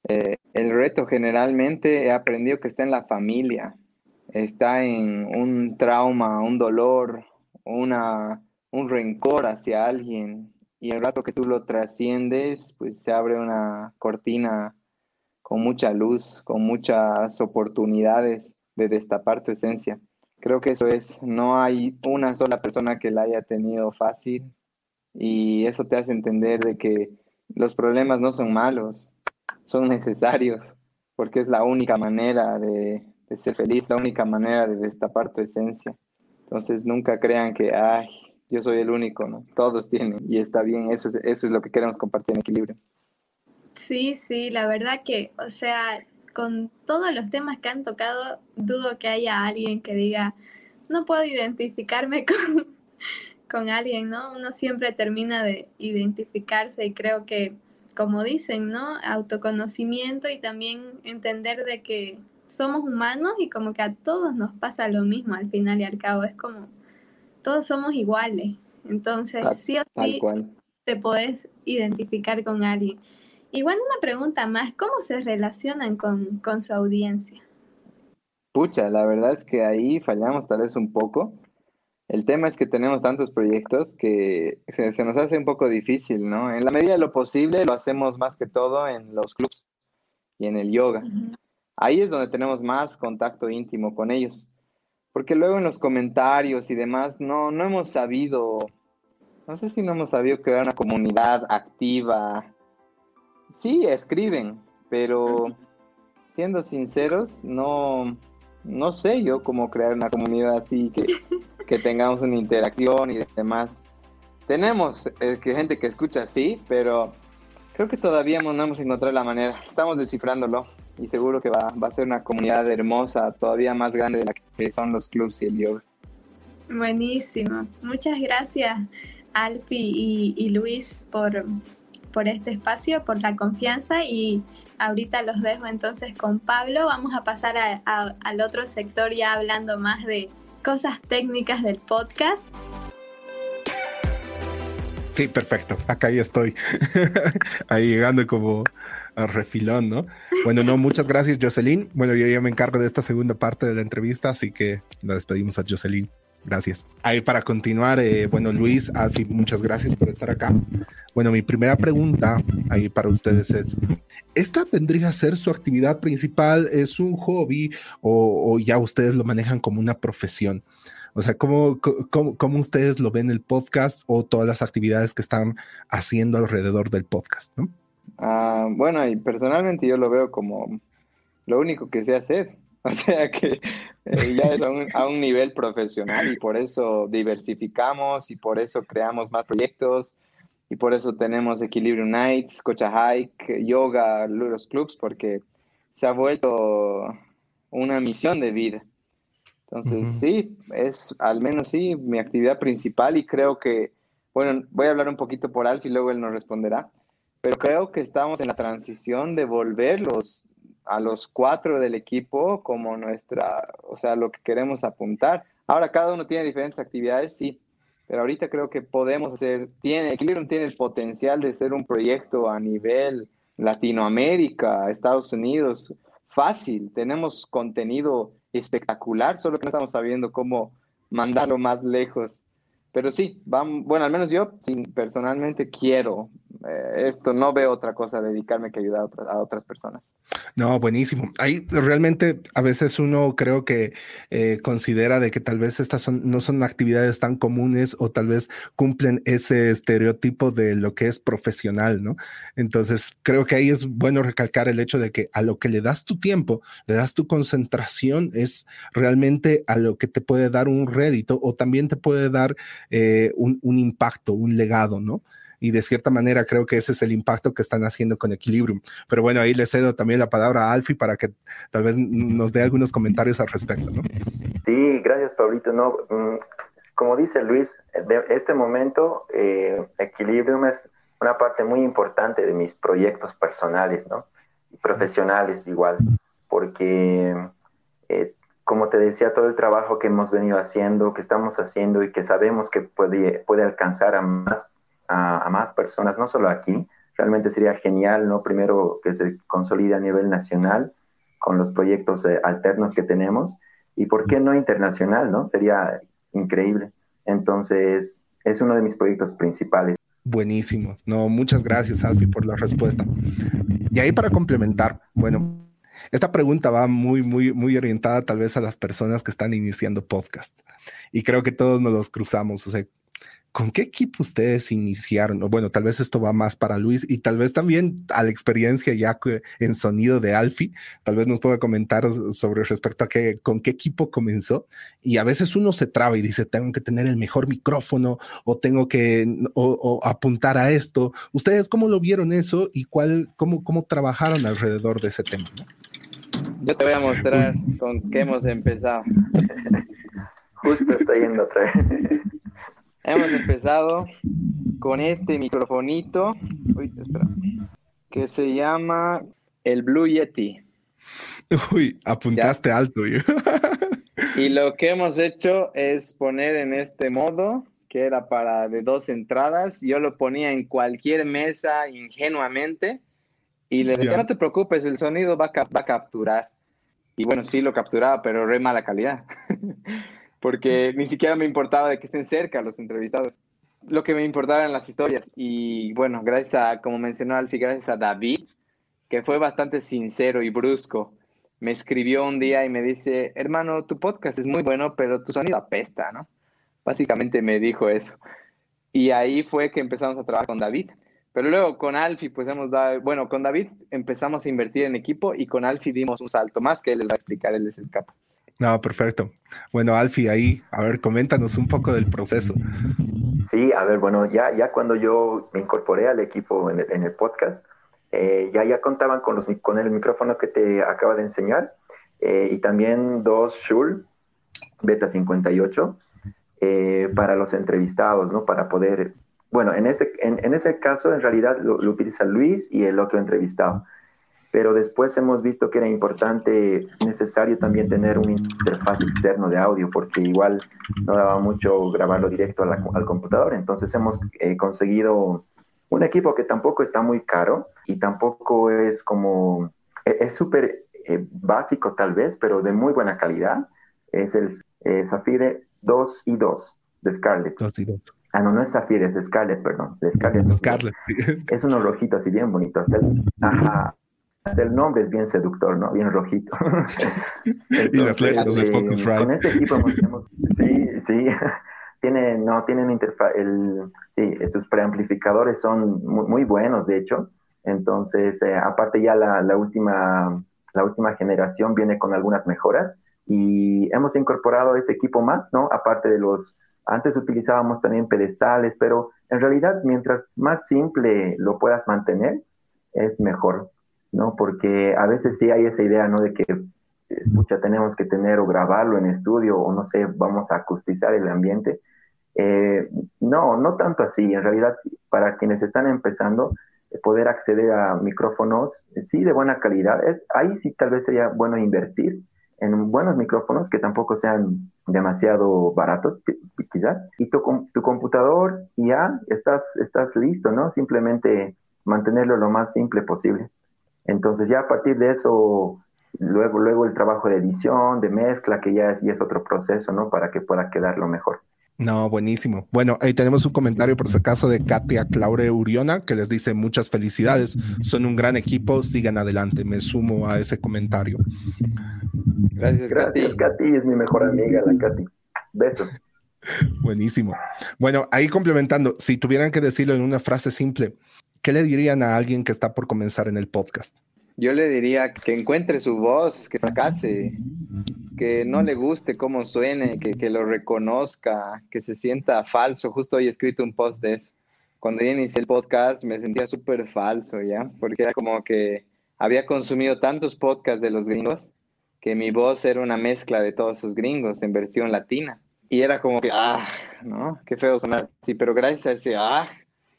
Eh, el reto generalmente he aprendido que está en la familia, está en un trauma, un dolor, una, un rencor hacia alguien. Y el rato que tú lo trasciendes, pues se abre una cortina con mucha luz, con muchas oportunidades de destapar tu esencia. Creo que eso es, no hay una sola persona que la haya tenido fácil Y eso te hace entender de que los problemas no son malos, son necesarios, porque es la única manera de, ser feliz, la única manera de destapar tu esencia. Entonces nunca crean que, ay, yo soy el único, ¿no? Todos tienen y está bien, eso es, eso es lo que queremos compartir en equilibrio. Sí, sí, la verdad que, o sea, con todos los temas que han tocado, dudo que haya alguien que diga, no puedo identificarme con, con alguien, ¿no? Uno siempre termina de identificarse y creo que, como dicen, ¿no? Autoconocimiento y también entender de que somos humanos y como que a todos nos pasa lo mismo al final y al cabo. Es como, todos somos iguales. Entonces, sí o sí, te podés identificar con alguien. Y bueno, una pregunta más, ¿cómo se relacionan con, con su audiencia? Pucha, la verdad es que ahí fallamos tal vez un poco. El tema es que tenemos tantos proyectos que se, nos hace un poco difícil, ¿no? En la medida de lo posible lo hacemos más que todo en los clubs y en el yoga. Ahí es donde tenemos más contacto íntimo con ellos. Porque luego en los comentarios y demás no, no hemos sabido, no sé si no hemos sabido crear una comunidad activa. Sí, escriben, pero siendo sinceros, no, no sé yo cómo crear una comunidad así que que tengamos una interacción y demás. Tenemos eh, gente que escucha, sí, pero creo que todavía no hemos encontrado la manera. Estamos descifrándolo y seguro que va, a ser una comunidad hermosa, todavía más grande de la que son los clubs y el yoga. Buenísimo. Muchas gracias, Alfi y, Luis, por, por este espacio, por la confianza y ahorita los dejo entonces con Pablo. Vamos a pasar al otro sector ya hablando más de cosas técnicas del podcast. Sí, perfecto. Acá ya estoy. Ahí llegando como a refilón, ¿no? Bueno, no, muchas gracias, Jocelyn. Bueno, yo ya me encargo de esta segunda parte de la entrevista, así que la despedimos a Jocelyn. Gracias. Ahí para continuar, eh, bueno, Luis, Alfie, muchas gracias por estar acá. Bueno, mi primera pregunta ahí para ustedes es, ¿esta vendría a ser su actividad principal? ¿Es un hobby o, ya ustedes lo manejan como una profesión? O sea, ¿cómo, ¿cómo, ustedes lo ven el podcast o todas las actividades que están haciendo alrededor del podcast? ¿no? Ah, bueno, y personalmente yo lo veo como lo único que sé hacer. O sea que eh, ya es a un, nivel profesional y por eso diversificamos y por eso creamos más proyectos y por eso tenemos Equilibrium Nights, Cocha Hike, Yoga, los clubs, porque se ha vuelto una misión de vida. Entonces, sí, es al menos sí mi actividad principal y creo que, bueno, voy a hablar un poquito por Alf y luego él nos responderá, pero creo que estamos en la transición de volver los, a los cuatro del equipo como nuestra, o sea, lo que queremos apuntar. Ahora, cada uno tiene diferentes actividades, sí, pero ahorita creo que podemos hacer, tiene, Equilibrium tiene el potencial de ser un proyecto a nivel Latinoamérica, Estados Unidos, fácil, tenemos contenido espectacular, solo que no estamos sabiendo cómo mandarlo más lejos. Pero sí, vamos, bueno, al menos yo personalmente quiero eh, esto, no veo otra cosa, dedicarme que ayudar a otras personas. No, buenísimo. Ahí realmente a veces uno creo que eh, considera de que tal vez estas son, no son actividades tan comunes o tal vez cumplen ese estereotipo de lo que es profesional, ¿no? Entonces creo que ahí es bueno recalcar el hecho de que a lo que le das tu tiempo, le das tu concentración, es realmente a lo que te puede dar un rédito o también te puede dar eh, un, un impacto, un legado, ¿no? Y de cierta manera creo que ese es el impacto que están haciendo con Equilibrium. Pero bueno, ahí le cedo también la palabra a Alfi para que tal vez nos dé algunos comentarios al respecto, ¿no? Sí, gracias, Pablito. No, mm, como dice Luis, de este momento eh, Equilibrium es una parte muy importante de mis proyectos personales, ¿no? Y profesionales igual, porque eh, como te decía, todo el trabajo que hemos venido haciendo, que estamos haciendo y que sabemos que puede, puede alcanzar a más a, más personas, no solo aquí. Realmente sería genial, ¿no? Primero que se consolide a nivel nacional con los proyectos eh, alternos que tenemos y por qué no internacional, ¿no? Sería increíble. Entonces, es uno de mis proyectos principales. Buenísimo. No, muchas gracias, Alfie, por la respuesta. Y ahí para complementar, bueno, esta pregunta va muy, muy, muy orientada tal vez a las personas que están iniciando podcast. Y creo que todos nos los cruzamos. O sea, ¿con qué equipo ustedes iniciaron? Bueno, tal vez esto va más para Luis y tal vez también a la experiencia ya en sonido de Alfie, tal vez nos pueda comentar sobre respecto a qué, con qué equipo comenzó. Y a veces uno se traba y dice, tengo que tener el mejor micrófono o tengo que o, apuntar a esto. ¿Ustedes cómo lo vieron eso y cuál, cómo, cómo trabajaron alrededor de ese tema? Yo te voy a mostrar con qué hemos empezado. Justo estoy yendo otra vez. Hemos empezado con este microfonito, uy, espera, que se llama el Blue Yeti. Uy, apuntaste alto. y lo que hemos hecho es poner en este modo, que era para de dos entradas, yo lo ponía en cualquier mesa ingenuamente y le decía, no te preocupes, el sonido va va a capturar. Y bueno, sí lo capturaba, pero re mala calidad. porque ni siquiera me importaba de que estén cerca los entrevistados. Lo que me importaba eran las historias. Y bueno, gracias a, como mencionó Alfie, gracias a David, que fue bastante sincero y brusco. Me escribió un día y me dice, hermano, tu podcast es muy bueno, pero tu sonido apesta, ¿no? Básicamente me dijo eso. Y ahí fue que empezamos a trabajar con David. Pero luego con Alfie, pues hemos dado, bueno, con David empezamos a invertir en equipo y con Alfie dimos un salto más que él les va a explicar, él es el capo. No, perfecto. Bueno, Alfie, ahí, a ver, coméntanos un poco del proceso. Sí, a ver, bueno, ya, ya cuando yo me incorporé al equipo en el, podcast, eh, ya, ya contaban con, los, con el micrófono que te acaba de enseñar eh, y también dos Shure Beta 58 eh, para los entrevistados, ¿no? Para poder, bueno, en ese, en, ese caso en realidad lo, lo, utiliza Luis y el otro entrevistado pero después hemos visto que era importante, necesario también tener un interfaz externo de audio, porque igual no daba mucho grabarlo directo al computador. Entonces hemos eh, conseguido un equipo que tampoco está muy caro y tampoco es como, e-, es súper eh, básico tal vez, pero de muy buena calidad. Es el eh, Zafire 2 y 2 de Scarlett. 2 y 2. Ah, no, no es Zafire, es Scarlett, perdón. Scarlett. Scarlett. Es uno rojito así bien bonito. Ajá el nombre es bien seductor, ¿no? Bien rojito. y las letras de. Con este equipo hemos, sí, sí, tiene, no, tienen interfaz, el, sí, sus preamplificadores son muy, buenos, de hecho. Entonces, eh, aparte ya la, la, última, la última generación viene con algunas mejoras y hemos incorporado ese equipo más, ¿no? Aparte de los, antes utilizábamos también pedestales, pero en realidad mientras más simple lo puedas mantener, es mejor. ¿No? Porque a veces sí hay esa idea, ¿no? De que, escucha, tenemos que tener o grabarlo en estudio o no sé, vamos a acustizar el ambiente. Eh, no, no tanto así. En realidad, para quienes están empezando, poder acceder a micrófonos, sí, de buena calidad, es, ahí sí tal vez sería bueno invertir en buenos micrófonos que tampoco sean demasiado baratos, quizás, y tu, tu computador ya estás, estás listo, ¿no? Simplemente mantenerlo lo más simple posible. Entonces ya a partir de eso, luego, luego el trabajo de edición, de mezcla, que ya es, es otro proceso, ¿no? Para que pueda quedar lo mejor. No, buenísimo. Bueno, ahí tenemos un comentario por ese caso de Katia Claure Uriona que les dice muchas felicidades. Son un gran equipo, sigan adelante. Me sumo a ese comentario. Gracias, Gracias Katy. Es mi mejor amiga, la Katy. Besos. Buenísimo. Bueno, ahí complementando, si tuvieran que decirlo en una frase simple, ¿qué le dirían a alguien que está por comenzar en el podcast? Yo le diría que encuentre su voz, que fracase, que no le guste cómo suene, que, lo reconozca, que se sienta falso. Justo hoy he escrito un post de eso. Cuando yo inicié el podcast me sentía súper falso, ¿ya? Porque era como que había consumido tantos podcasts de los gringos que mi voz era una mezcla de todos esos gringos en versión latina. Y era como que, ah, ¿no? Qué feo sonar Sí, pero gracias a ese, ah,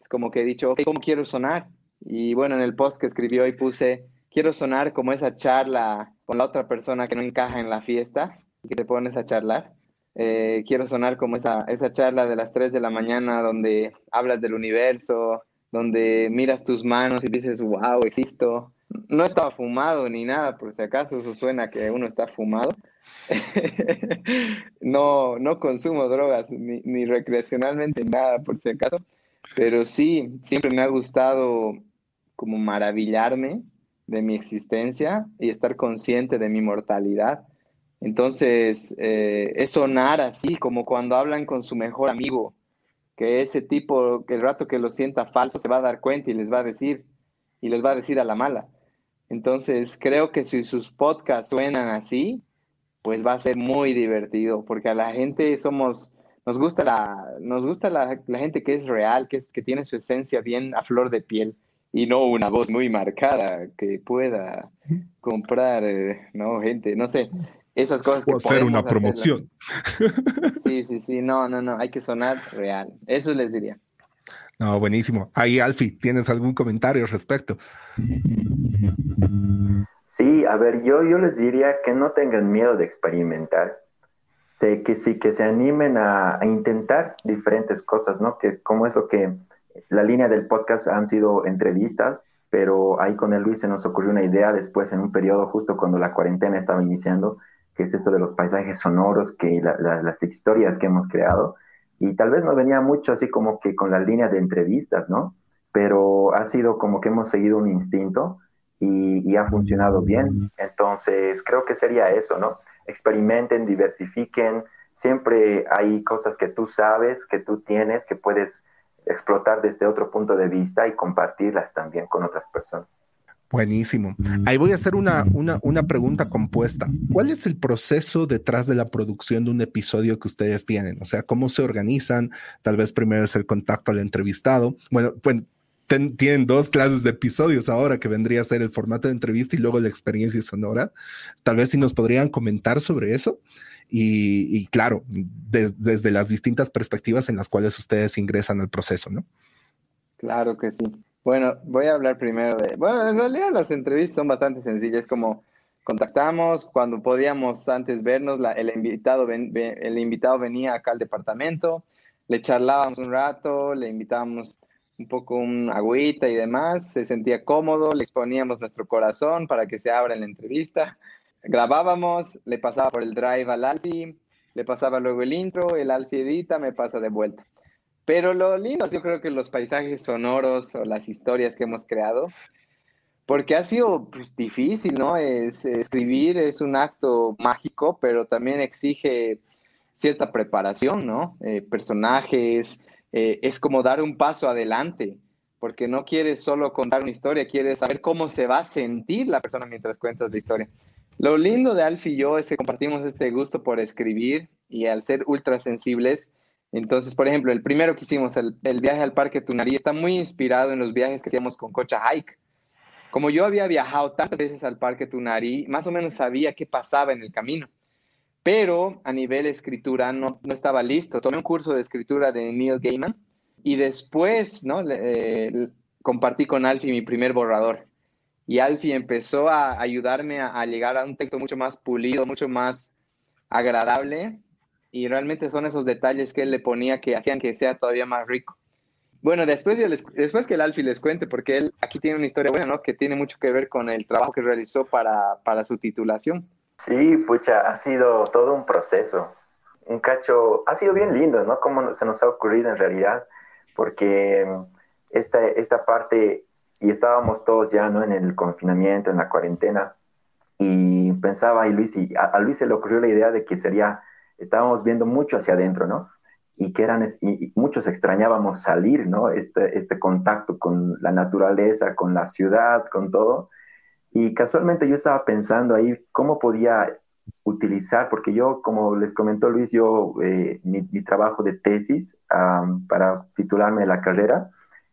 como que he dicho, ok, ¿cómo quiero sonar? Y bueno, en el post que escribió hoy puse, quiero sonar como esa charla con la otra persona que no encaja en la fiesta y que te pones a charlar. Eh, quiero sonar como esa, esa charla de las 3 de la mañana donde hablas del universo, donde miras tus manos y dices, wow, existo. No estaba fumado ni nada, por si acaso eso suena que uno está fumado. no, no consumo drogas ni, ni recreacionalmente nada, por si acaso. Pero sí, siempre me ha gustado como maravillarme de mi existencia y estar consciente de mi mortalidad. Entonces, eh, es sonar así, como cuando hablan con su mejor amigo que ese tipo, el rato que lo sienta falso, se va a dar cuenta y les va a decir, y les va a decir a la mala. Entonces, creo que si sus podcasts suenan así, pues va a ser muy divertido, porque a la gente somos, nos gusta la, nos gusta la, gente que es real, que, es, que tiene su esencia bien a flor de piel y no una voz muy marcada que pueda comprar, eh, no, gente, no sé, esas cosas que o hacer una promoción. Sí, sí, sí, no, no, no, hay que sonar real. Eso les diría. No, buenísimo. Ahí, Alfi, ¿tienes algún comentario al respecto? Sí, a ver, yo, yo les diría que no tengan miedo de experimentar. Sé que sí, que se animen a, a, intentar diferentes cosas, ¿no? Que como es lo que la línea del podcast han sido entrevistas, pero ahí con el Luis se nos ocurrió una idea después en un periodo justo cuando la cuarentena estaba iniciando, que es esto de los paisajes sonoros, que las historias que hemos creado. Y tal vez no venía mucho así como que con la línea de entrevistas, ¿no? Pero ha sido como que hemos seguido un instinto y, y ha funcionado bien. Entonces, creo que sería eso, ¿no? Experimenten, diversifiquen. Siempre hay cosas que tú sabes, que tú tienes, que puedes explotar desde otro punto de vista y compartirlas también con otras personas. Buenísimo. Ahí voy a hacer una, una, una, pregunta compuesta. ¿Cuál es el proceso detrás de la producción de un episodio que ustedes tienen? O sea, ¿cómo se organizan? Tal vez primero es el contacto al entrevistado. Bueno, pues tienen dos clases de episodios ahora que vendría a ser el formato de entrevista y luego la experiencia sonora. Tal vez si nos podrían comentar sobre eso. Y, claro, desde las distintas perspectivas en las cuales ustedes ingresan al proceso, ¿no? Claro que sí. Bueno, voy a hablar primero de... Bueno, en realidad las entrevistas son bastante sencillas, como contactamos cuando podíamos antes vernos, el, invitado el invitado venía acá al departamento, le charlábamos un rato, le invitábamos un poco un agüita y demás, se sentía cómodo, le exponíamos nuestro corazón para que se abra en la entrevista, grabábamos, le pasaba por el drive al Alfi, le pasaba luego el intro, el Alfi edita, me pasa de vuelta. Pero lo lindo, yo creo que los paisajes sonoros o las historias que hemos creado, porque ha sido pues, difícil, ¿no? Es, escribir es un acto mágico, pero también exige cierta preparación, ¿no? Eh, personajes, eh, es como dar un paso adelante, porque no quieres solo contar una historia, quieres saber cómo se va a sentir la persona mientras cuentas la historia. Lo lindo de Alfie y yo es que compartimos este gusto por escribir y al ser ultra sensibles, entonces, por ejemplo, el primero que hicimos, el, viaje al Parque Tunarí, está muy inspirado en los viajes que hacíamos con Cocha Hike. Como yo había viajado tantas veces al Parque Tunarí, más o menos sabía qué pasaba en el camino. Pero a nivel escritura no, estaba listo. Tomé un curso de escritura de Neil Gaiman y después ¿no? Eh, compartí con Alfie mi primer borrador. Y Alfie empezó a ayudarme a llegar a un texto mucho más pulido, mucho más agradable y realmente son esos detalles que él le ponía que hacían que sea todavía más rico. Bueno, después, después que el Alfie les cuente, porque él aquí tiene una historia buena, ¿no? Que tiene mucho que ver con el trabajo que realizó para, para su titulación. Sí, pucha, ha sido todo un proceso. Un cacho, ha sido bien lindo, ¿no? Como se nos ha ocurrido en realidad, porque esta, esta parte, y estábamos todos ya, ¿no? En el confinamiento, en la cuarentena, y pensaba, y Luis, y a Luis se le ocurrió la idea de que sería estábamos viendo mucho hacia adentro, ¿no? Y que eran, y muchos extrañábamos salir, ¿no? Este, este contacto con la naturaleza, con la ciudad, con todo. Y casualmente yo estaba pensando ahí cómo podía utilizar, porque yo, como les comentó Luis, yo, eh, mi, trabajo de tesis para titularme de la carrera,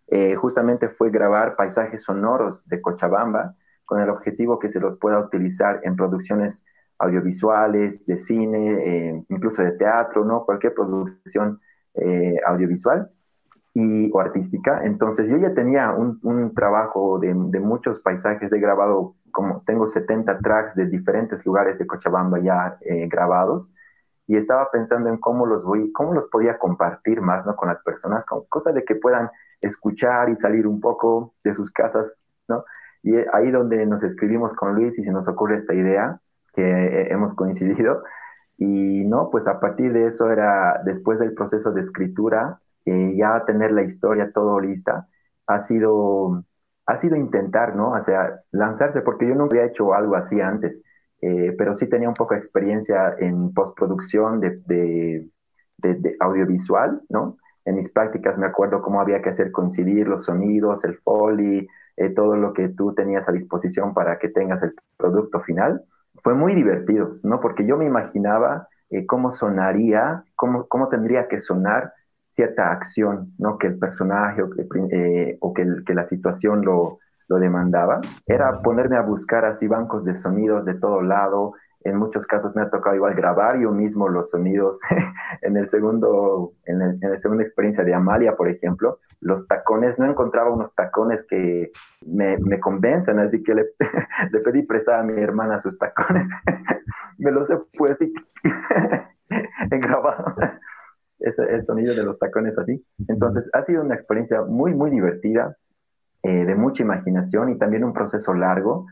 eh, justamente fue grabar paisajes sonoros de Cochabamba con el objetivo que se los pueda utilizar en producciones audiovisuales, de cine, eh, incluso de teatro, ¿no? Cualquier producción eh, audiovisual y, o artística. Entonces yo ya tenía un, un trabajo de, de, muchos paisajes, de grabado, como tengo 70 tracks de diferentes lugares de Cochabamba ya eh, grabados y estaba pensando en cómo los voy, cómo los podía compartir más, ¿no? Con las personas, con cosas de que puedan escuchar y salir un poco de sus casas, ¿no? Y ahí donde nos escribimos con Luis y se nos ocurre esta idea que hemos coincidido. Y no, pues a partir de eso era, después del proceso de escritura, eh, ya tener la historia todo lista, ha sido, ha sido intentar, ¿no? O sea, lanzarse, porque yo no había hecho algo así antes, eh, pero sí tenía un poco de experiencia en postproducción de, de, de, audiovisual, ¿no? en mis prácticas me acuerdo cómo había que hacer coincidir los sonidos, el foley, eh, todo lo que tú tenías a disposición para que tengas el producto final. Fue muy divertido, ¿no? Porque yo me imaginaba eh, cómo sonaría, cómo, cómo tendría que sonar cierta acción, ¿no? Que el personaje o que, eh, o que, que la situación lo, lo demandaba. Era ponerme a buscar así bancos de sonidos de todo lado, en muchos casos me ha tocado igual grabar yo mismo los sonidos. en el segundo, en, el, en la segunda experiencia de Amalia, por ejemplo, los tacones, no encontraba unos tacones que me, me convenzan, así que le, le, pedí prestar a mi hermana sus tacones. me los he puesto y he grabado el sonido de los tacones así. Entonces, ha sido una experiencia muy, muy divertida, eh, de mucha imaginación y también un proceso largo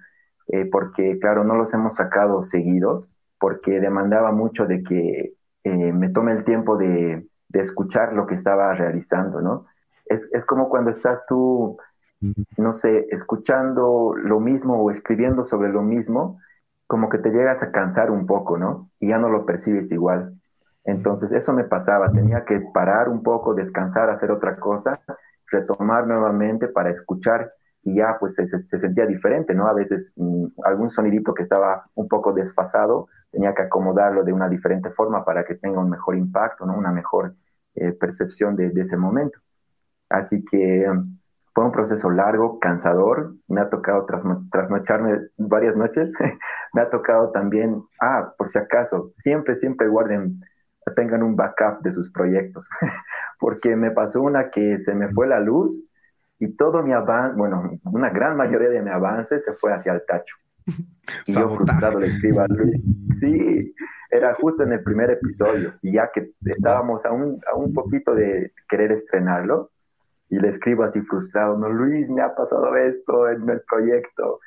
eh, porque claro, no los hemos sacado seguidos, porque demandaba mucho de que eh, me tome el tiempo de, de, escuchar lo que estaba realizando, ¿no? Es, es, como cuando estás tú, no sé, escuchando lo mismo o escribiendo sobre lo mismo, como que te llegas a cansar un poco, ¿no? Y ya no lo percibes igual. Entonces, eso me pasaba, tenía que parar un poco, descansar, hacer otra cosa, retomar nuevamente para escuchar y ya pues se, se, sentía diferente, ¿no? A veces mmm, algún sonidito que estaba un poco desfasado, tenía que acomodarlo de una diferente forma para que tenga un mejor impacto, ¿no? Una mejor eh, percepción de, de, ese momento. Así que fue un proceso largo, cansador, me ha tocado trasno trasnocharme varias noches, me ha tocado también, ah, por si acaso, siempre, siempre guarden, tengan un backup de sus proyectos, porque me pasó una que se me fue la luz y todo mi avance, bueno, una gran mayoría de mi avance se fue hacia el tacho. Y yo frustrado le escribo a Luis, sí, era justo en el primer episodio, y ya que estábamos a un, a un poquito de querer estrenarlo, y le escribo así frustrado, no, Luis, me ha pasado esto en el proyecto,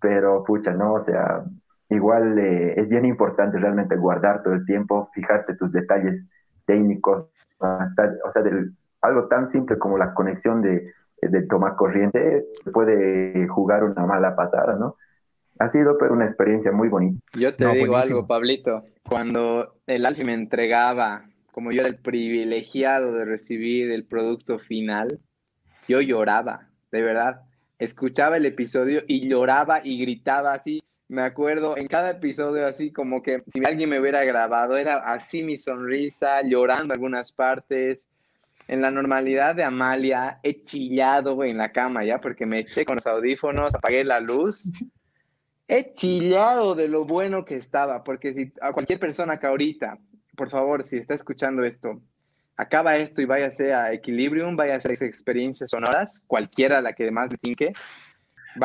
pero pucha, no, o sea, igual eh, es bien importante realmente guardar todo el tiempo, fijarte tus detalles técnicos, o sea, del, algo tan simple como la conexión de de toma corriente puede jugar una mala pasada, ¿no? Ha sido pero una experiencia muy bonita. Yo te no, digo buenísimo. algo, Pablito, cuando el Alfie me entregaba, como yo era el privilegiado de recibir el producto final, yo lloraba, de verdad. Escuchaba el episodio y lloraba y gritaba así. Me acuerdo en cada episodio así como que si alguien me hubiera grabado, era así mi sonrisa, llorando algunas partes, en la normalidad de Amalia he chillado en la cama ya porque me eché con los audífonos, apagué la luz. He chillado de lo bueno que estaba, porque si a cualquier persona que ahorita, por favor, si está escuchando esto, acaba esto y váyase a Equilibrium, vaya a experiencias sonoras, cualquiera la que más le tinque.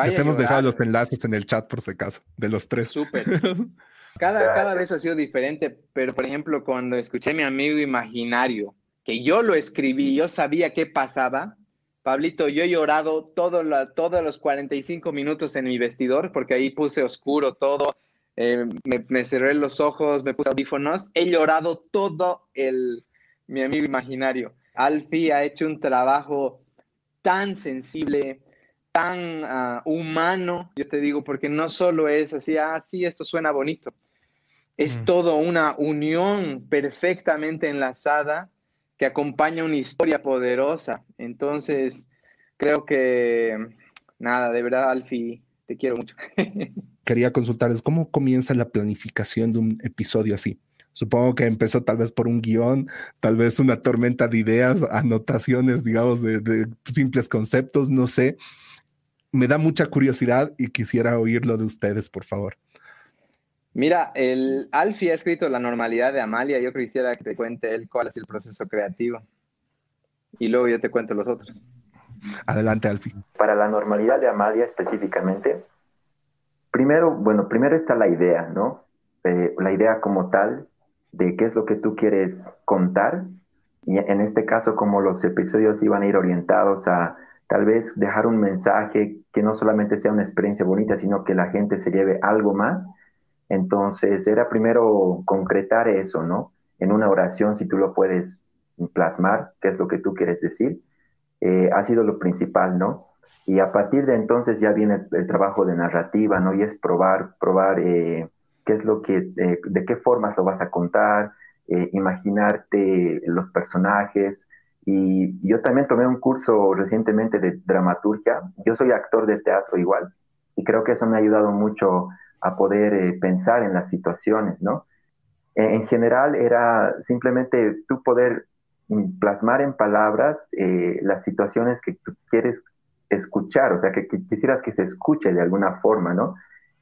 Les hemos dejado los enlaces en el chat por si acaso, de los tres. Súper. Cada, cada vez ha sido diferente, pero por ejemplo, cuando escuché a mi amigo imaginario, que yo lo escribí, yo sabía qué pasaba. Pablito, yo he llorado todo la, todos los 45 minutos en mi vestidor porque ahí puse oscuro todo, eh, me, me, cerré los ojos, me puse audífonos, he llorado todo el, mi amigo imaginario. Alfie ha hecho un trabajo tan sensible, tan uh, humano, yo te digo, porque no solo es así, ah, sí, esto suena bonito, es mm. todo una unión perfectamente enlazada que acompaña una historia poderosa. Entonces, creo que, nada, de verdad, Alfie, te quiero mucho. Quería consultarles cómo comienza la planificación de un episodio así. Supongo que empezó tal vez por un guion, tal vez una tormenta de ideas, anotaciones, digamos, de, de simples conceptos, no sé. Me da mucha curiosidad y quisiera oírlo de ustedes, por favor. Mira, el Alfie ha escrito La normalidad de Amalia. Yo quisiera que te cuente él cuál es el proceso creativo. Y luego yo te cuento los otros. Adelante, Alfie. Para la normalidad de Amalia específicamente, primero, bueno, primero está la idea, ¿no? Eh, la idea como tal de qué es lo que tú quieres contar. Y en este caso, como los episodios iban a ir orientados a tal vez dejar un mensaje que no solamente sea una experiencia bonita, sino que la gente se lleve algo más entonces, era primero concretar eso, ¿no? En una oración, si tú lo puedes plasmar, qué es lo que tú quieres decir, eh, ha sido lo principal, ¿no? Y a partir de entonces ya viene el, trabajo de narrativa, ¿no? Y es probar, probar eh, qué es lo que, eh, de qué formas lo vas a contar, imaginarte los personajes Y yo también tomé un curso recientemente de dramaturgia. Yo soy actor de teatro igual y creo que eso me ha ayudado mucho a poder eh, pensar en las situaciones, ¿no? En, general era simplemente tú poder mm, plasmar en palabras eh, las situaciones que tú quieres escuchar, o sea, que, quisieras que se escuche de alguna forma, ¿no?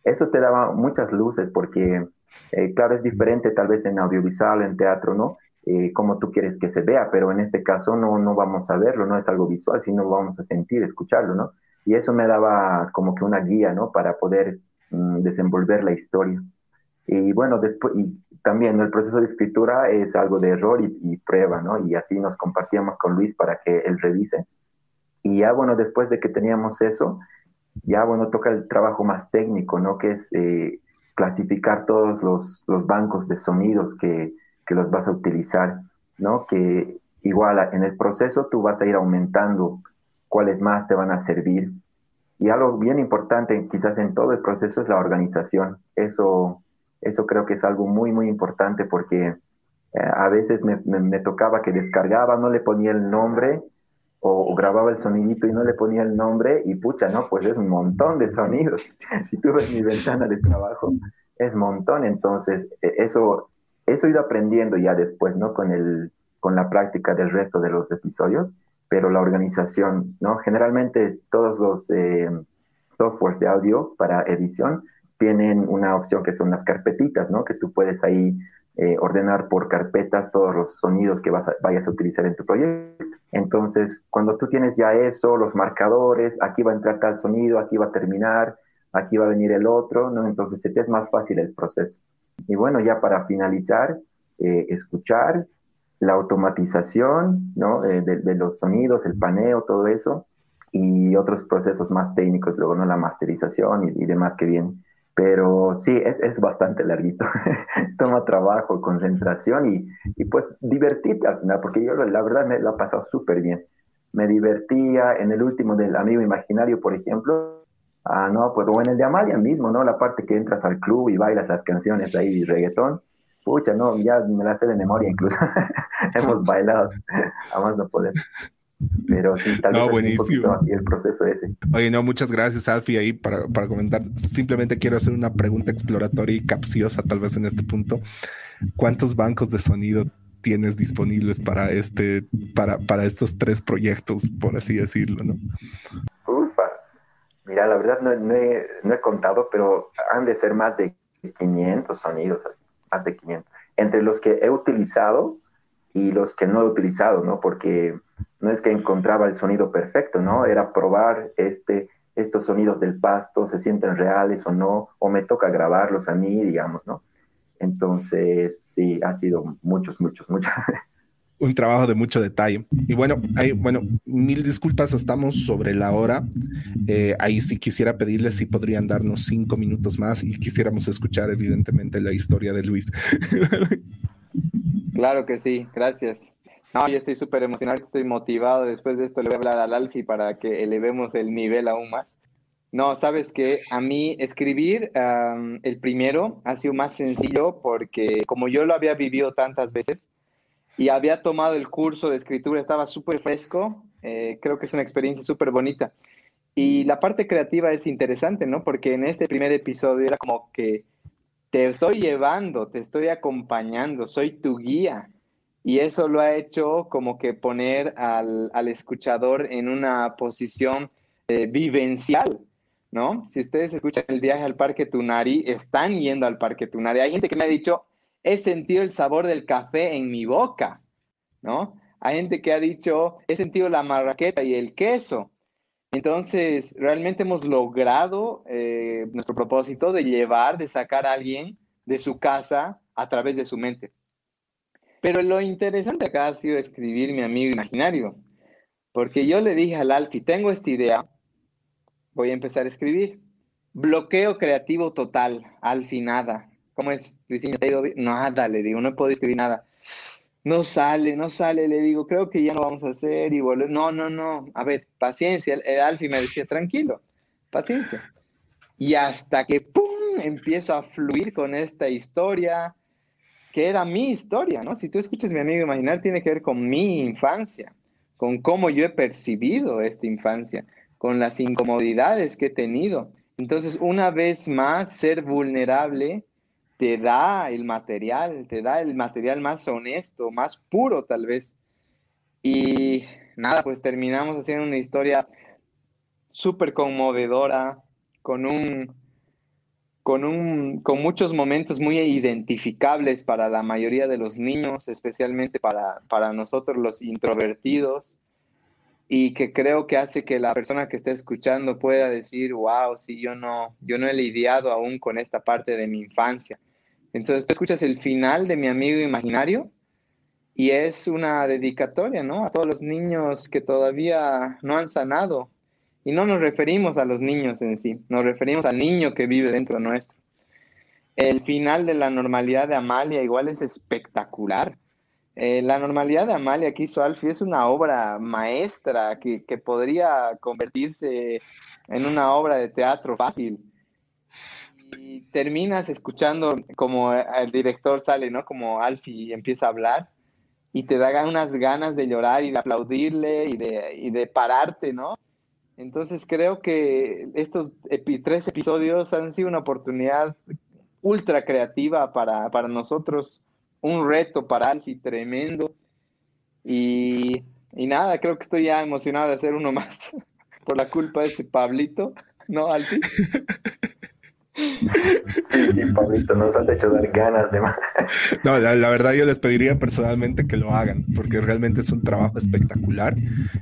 Eso te daba muchas luces porque, eh, claro, es diferente tal vez en audiovisual, en teatro, ¿no? Eh, como tú quieres que se vea, pero en este caso no, no vamos a verlo, no es algo visual, sino vamos a sentir, escucharlo, ¿no? Y eso me daba como que una guía, ¿no? Para poder mm, desenvolver la historia. Y bueno, después, y también el proceso de escritura es algo de error y, prueba, ¿no? Y así nos compartíamos con Luis para que él revise. Y ya, bueno, después de que teníamos eso, ya, bueno, toca el trabajo más técnico, ¿no? Que es eh, clasificar todos los, los, bancos de sonidos que, que, los vas a utilizar, ¿no? Que igual en el proceso tú vas a ir aumentando cuáles más te van a servir. Y algo bien importante quizás en todo el proceso es la organización. Eso, eso creo que es algo muy, muy importante porque eh, a veces me, me, tocaba que descargaba, no le ponía el nombre o, grababa el sonidito y no le ponía el nombre y pucha, ¿no? Pues es un montón de sonidos. si tú ves mi ventana de trabajo, es montón. Entonces, e, eso, eso he ido aprendiendo ya después, ¿no? Con, el, con la práctica del resto de los episodios, pero la organización, ¿no? Generalmente todos los eh, softwares de audio para edición tienen una opción que son las carpetitas, ¿no? Que tú puedes ahí eh, ordenar por carpetas todos los sonidos que vas vayas a utilizar en tu proyecto. Entonces, cuando tú tienes ya eso, los marcadores, aquí va a entrar tal sonido, aquí va a terminar, aquí va a venir el otro, ¿no? Entonces, se te es más fácil el proceso. Y bueno, ya para finalizar, eh, escuchar, la automatización, ¿no? Eh, de, los sonidos, el paneo, todo eso, y otros procesos más técnicos, luego, ¿no? La masterización y, y demás que vienen. Pero sí, es, es bastante larguito. Toma trabajo, concentración y, y, pues divertirte al final, porque yo la verdad me lo he pasado súper bien. Me divertía en el último del amigo imaginario, por ejemplo. Ah, no, pues o en el de Amalia mismo, ¿no? La parte que entras al club y bailas las canciones ahí, reggaetón. Pucha, no, ya me la sé de memoria incluso. Hemos bailado, a más no poder. Pero sí, tal no, vez buenísimo. el proceso ese. Oye, no, muchas gracias, Alfie, ahí para, para, comentar. Simplemente quiero hacer una pregunta exploratoria y capciosa, tal vez en este punto. ¿Cuántos bancos de sonido tienes disponibles para este, para, para estos tres proyectos, por así decirlo, no? Ufa. Mira, la verdad no, no, he, no he contado, pero han de ser más de 500 sonidos, así, más de 500. Entre los que he utilizado y los que no he utilizado, ¿no? Porque no es que encontraba el sonido perfecto, ¿no? Era probar este, estos sonidos del pasto, se sienten reales o no, o me toca grabarlos a mí, digamos, ¿no? Entonces, sí, ha sido muchos, muchos, muchos. Un trabajo de mucho detalle. Y bueno, bueno, mil disculpas, estamos sobre la hora. Eh, ahí sí quisiera pedirles si podrían darnos cinco minutos más y quisiéramos escuchar, evidentemente, la historia de Luis. Claro que sí, gracias. No, yo estoy súper emocionado, estoy motivado. Después de esto le voy a hablar al Alfi para que elevemos el nivel aún más. No, sabes que a mí escribir el primero ha sido más sencillo porque como yo lo había vivido tantas veces y había tomado el curso de escritura, estaba súper fresco, eh, creo que es una experiencia súper bonita. Y la parte creativa es interesante, ¿no? Porque en este primer episodio era como que te estoy llevando, te estoy acompañando, soy tu guía. Y eso lo ha hecho como que poner al, escuchador en una posición eh, vivencial, ¿no? Si ustedes escuchan el viaje al Parque Tunari, están yendo al Parque Tunari. Hay gente que me ha dicho, he sentido el sabor del café en mi boca, ¿no? Hay gente que ha dicho, he sentido la marraqueta y el queso. Entonces, realmente hemos logrado eh, nuestro propósito de llevar, de sacar a alguien de su casa a través de su mente. Pero lo interesante acá ha sido escribir mi amigo imaginario, porque yo le dije al Alfi, tengo esta idea, voy a empezar a escribir. Bloqueo creativo total, Alfi, nada. ¿Cómo es, Luisinho? Nada, le digo, no puedo escribir nada no sale, no sale, le digo, creo que ya no vamos a hacer y volver. No, no, no, a ver, paciencia. El, Alfi me decía, tranquilo, paciencia. Y hasta que, ¡pum!, empiezo a fluir con esta historia, que era mi historia, ¿no? Si tú escuchas mi amigo imaginar, tiene que ver con mi infancia. con cómo yo he percibido esta infancia, con las incomodidades que he tenido. Entonces, una vez más, ser vulnerable te da el material, te da el material más honesto, más puro tal vez. Y nada, pues terminamos haciendo una historia súper conmovedora, con un, con un, con muchos momentos muy identificables para la mayoría de los niños, especialmente para, para nosotros los introvertidos, y que creo que hace que la persona que esté escuchando pueda decir, wow, sí, yo no, yo no he lidiado aún con esta parte de mi infancia. Entonces tú escuchas el final de mi amigo imaginario y es una dedicatoria, ¿no? A todos los niños que todavía no han sanado. Y no nos referimos a los niños en sí, nos referimos al niño que vive dentro nuestro. El final de la normalidad de Amalia igual es espectacular. Eh, la normalidad de Amalia que hizo Alfie es una obra maestra que, que podría convertirse en una obra de teatro fácil y terminas escuchando como el director sale, ¿no? Como Alfie empieza a hablar y te da unas ganas de llorar y de aplaudirle y de, y de pararte, ¿no? Entonces creo que estos tres episodios han sido una oportunidad ultra creativa para, para nosotros, un reto para Alfie tremendo. Y, y nada, creo que estoy ya emocionado de hacer uno más por la culpa de este Pablito, ¿no, Alfie? Sí, Pablito, nos has hecho dar ganas de más. No, la, verdad yo les pediría personalmente que lo hagan, porque realmente es un trabajo espectacular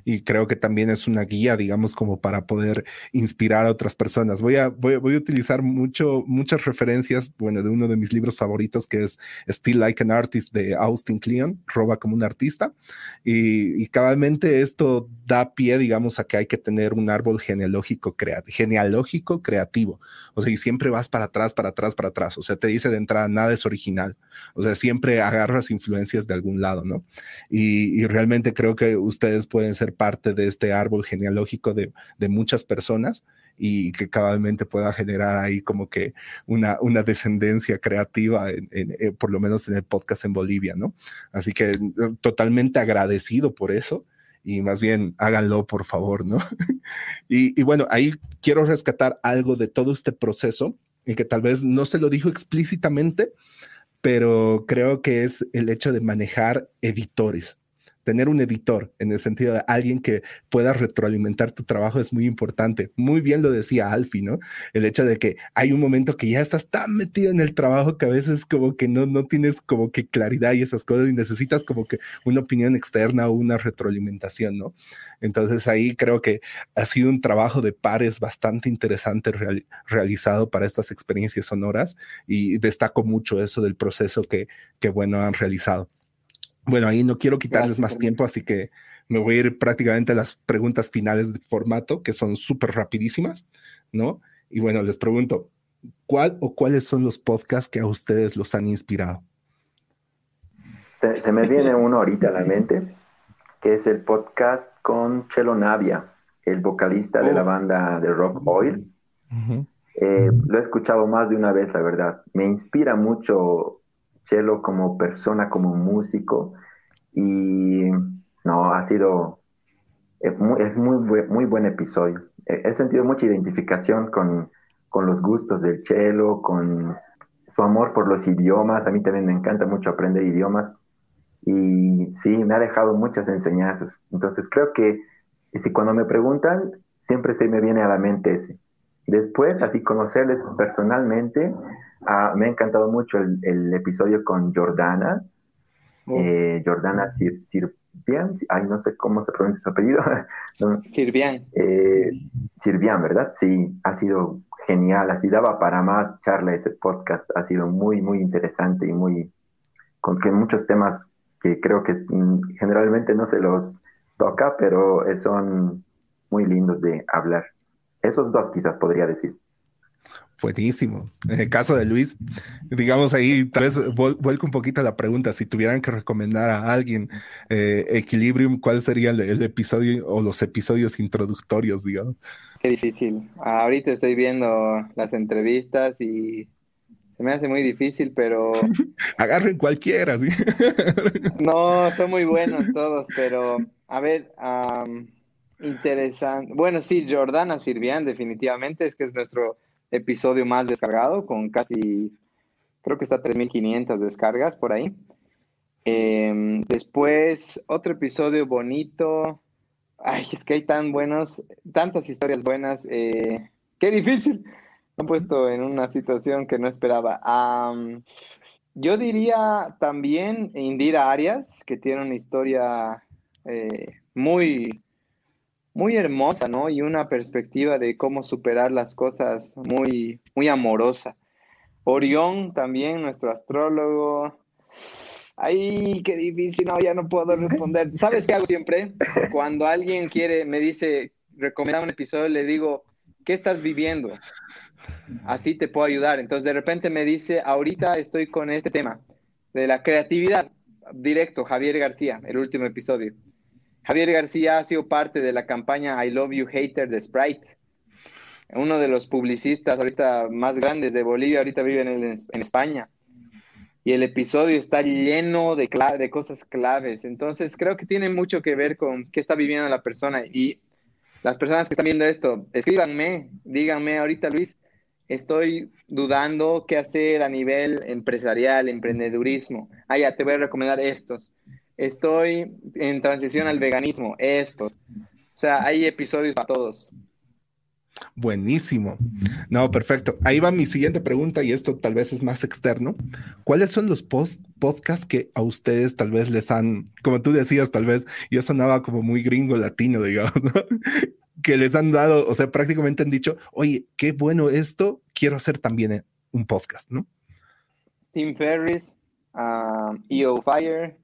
y creo que también es una guía, digamos, como para poder inspirar a otras personas. Voy a, voy, voy a utilizar mucho, muchas referencias, bueno, de uno de mis libros favoritos que es Still Like an Artist de Austin Kleon, Roba como un artista, y, y cabalmente esto da pie, digamos, a que hay que tener un árbol genealógico, genealógico creativo. O sea, y siempre vas para atrás, para atrás, para atrás. O sea, te dice de entrada, nada es original. O sea, siempre agarras influencias de algún lado, ¿no? Y, realmente creo que ustedes pueden ser parte de este árbol genealógico de, muchas personas y que cabalmente pueda generar ahí como que una, una descendencia creativa, eh, por lo menos en el podcast en Bolivia, ¿no? Así que eh, totalmente agradecido por eso y más bien háganlo, por favor, ¿no? y, bueno, ahí quiero rescatar algo de todo este proceso y que tal vez no se lo dijo explícitamente, pero creo que es el hecho de manejar editores tener un editor en el sentido de alguien que pueda retroalimentar tu trabajo es muy importante. Muy bien lo decía Alfie, ¿no? El hecho de que hay un momento que ya estás tan metido en el trabajo que a veces como que no, no tienes como que claridad y esas cosas y necesitas como que una opinión externa o una retroalimentación, ¿no? Entonces ahí creo que ha sido un trabajo de pares bastante interesante realizado para estas experiencias sonoras y destaco mucho eso del proceso que, que bueno, han realizado. Bueno, ahí no quiero quitarles más tiempo, así que me voy a ir prácticamente a las preguntas finales de formato, que son súper rapidísimas, ¿no? Y bueno, les pregunto, ¿cuál o cuáles son los podcasts que a ustedes los han inspirado? Se, me viene uno ahorita a la mente, que es el podcast con Chelo Navia, el vocalista de la oh. banda de Rock Oil. Eh, lo he escuchado más de una vez, la verdad. Me inspira mucho Chelo como persona, como músico. Y no, ha sido, es muy, muy, buen episodio. He, sentido mucha identificación con, con los gustos del Chelo, con su amor por los idiomas. A mí también me encanta mucho aprender idiomas. Y sí, me ha dejado muchas enseñanzas. Entonces creo que si cuando me preguntan, siempre se me viene a la mente ese. Después, así conocerles personalmente, ah, me ha encantado mucho el, episodio con Jordana, oh. eh, Jordana Sirvian, ay, no sé cómo se pronuncia su apellido. Sirvian. Eh, Sirvian, ¿verdad? Sí, ha sido genial, así daba para más charla ese podcast, ha sido muy, muy interesante y muy, con que muchos temas que creo que generalmente no se los toca, pero son muy lindos de hablar. Esos dos quizás podría decir. Buenísimo. En el caso de Luis, digamos ahí, tal vez vuelco un poquito a la pregunta, si tuvieran que recomendar a alguien eh, Equilibrium, ¿cuál sería el, episodio o los episodios introductorios, digamos? Qué difícil. Ahorita estoy viendo las entrevistas y se me hace muy difícil, pero... Agarren cualquiera, ¿sí? no, son muy buenos todos, pero a ver, interesante. Bueno, sí, Jordana Sirvian, definitivamente, es que es nuestro episodio más descargado, con casi, creo que está 3.500 descargas por ahí. Em, después, otro episodio bonito. Ay, es que hay tan buenos, tantas historias buenas. Eh, qué difícil. Me he puesto en una situación que no esperaba. yo diría también Indira Arias, que tiene una historia eh, muy, muy hermosa, ¿no? Y una perspectiva de cómo superar las cosas muy, muy amorosa. Orión también, nuestro astrólogo. Ay, qué difícil, no, ya no puedo responder. ¿Sabes qué hago siempre? Cuando alguien quiere, me dice, recomienda un episodio, le digo, ¿qué estás viviendo? Así te puedo ayudar. Entonces, de repente me dice, ahorita estoy con este tema de la creatividad. Directo, Javier García, el último episodio. Javier García ha sido parte de la campaña I Love You Hater de Sprite. Uno de los publicistas ahorita más grandes de Bolivia, ahorita vive en, España y el episodio está lleno de, de cosas claves. Entonces, creo que tiene mucho que ver con qué está viviendo la persona. Y las personas que están viendo esto, escríbanme, díganme ahorita, Luis, estoy dudando qué hacer a nivel empresarial, emprendedurismo. Ah, ya, te voy a recomendar estos. Estoy en transición al veganismo, estos. O sea, hay episodios para todos. Buenísimo. No, perfecto. Ahí va mi siguiente pregunta y esto tal vez es más externo. ¿Cuáles son los post podcasts que a ustedes tal vez les han, como tú decías, tal vez yo sonaba como muy gringo latino, digamos, que les han dado, o sea, prácticamente han dicho, oye, qué bueno esto, quiero hacer también un podcast, ¿no? Tim Ferris, EO Fire,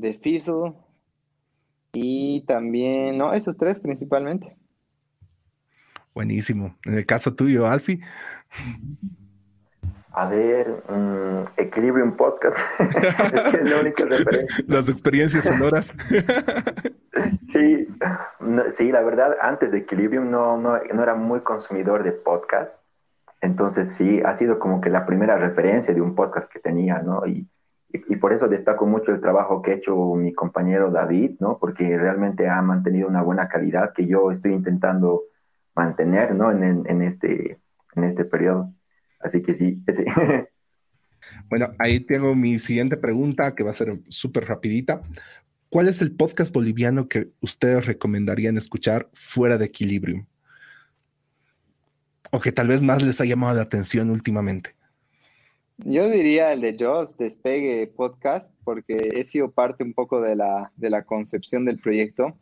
The Fizzle y también, no, esos tres principalmente. Buenísimo. En el caso tuyo, Alfie. A ver, um, Equilibrium Podcast. es la única referencia. Las experiencias sonoras. sí, sí, la verdad, antes de Equilibrium no, no, no era muy consumidor de podcast. Entonces sí, ha sido como que la primera referencia de un podcast que tenía, ¿no? Y, y, por eso destaco mucho el trabajo que ha hecho mi compañero David, ¿no? Porque realmente ha mantenido una buena calidad que yo estoy intentando mantener, ¿no? En, en, este, en este periodo. Así que sí. Bueno, ahí tengo mi siguiente pregunta que va a ser súper rapidita. ¿Cuál es el podcast boliviano que ustedes recomendarían escuchar fuera de Equilibrium? O que tal vez más les ha llamado la atención últimamente. Yo diría el de Joss, Despegue Podcast, porque he sido parte un poco de la, de la concepción del proyecto.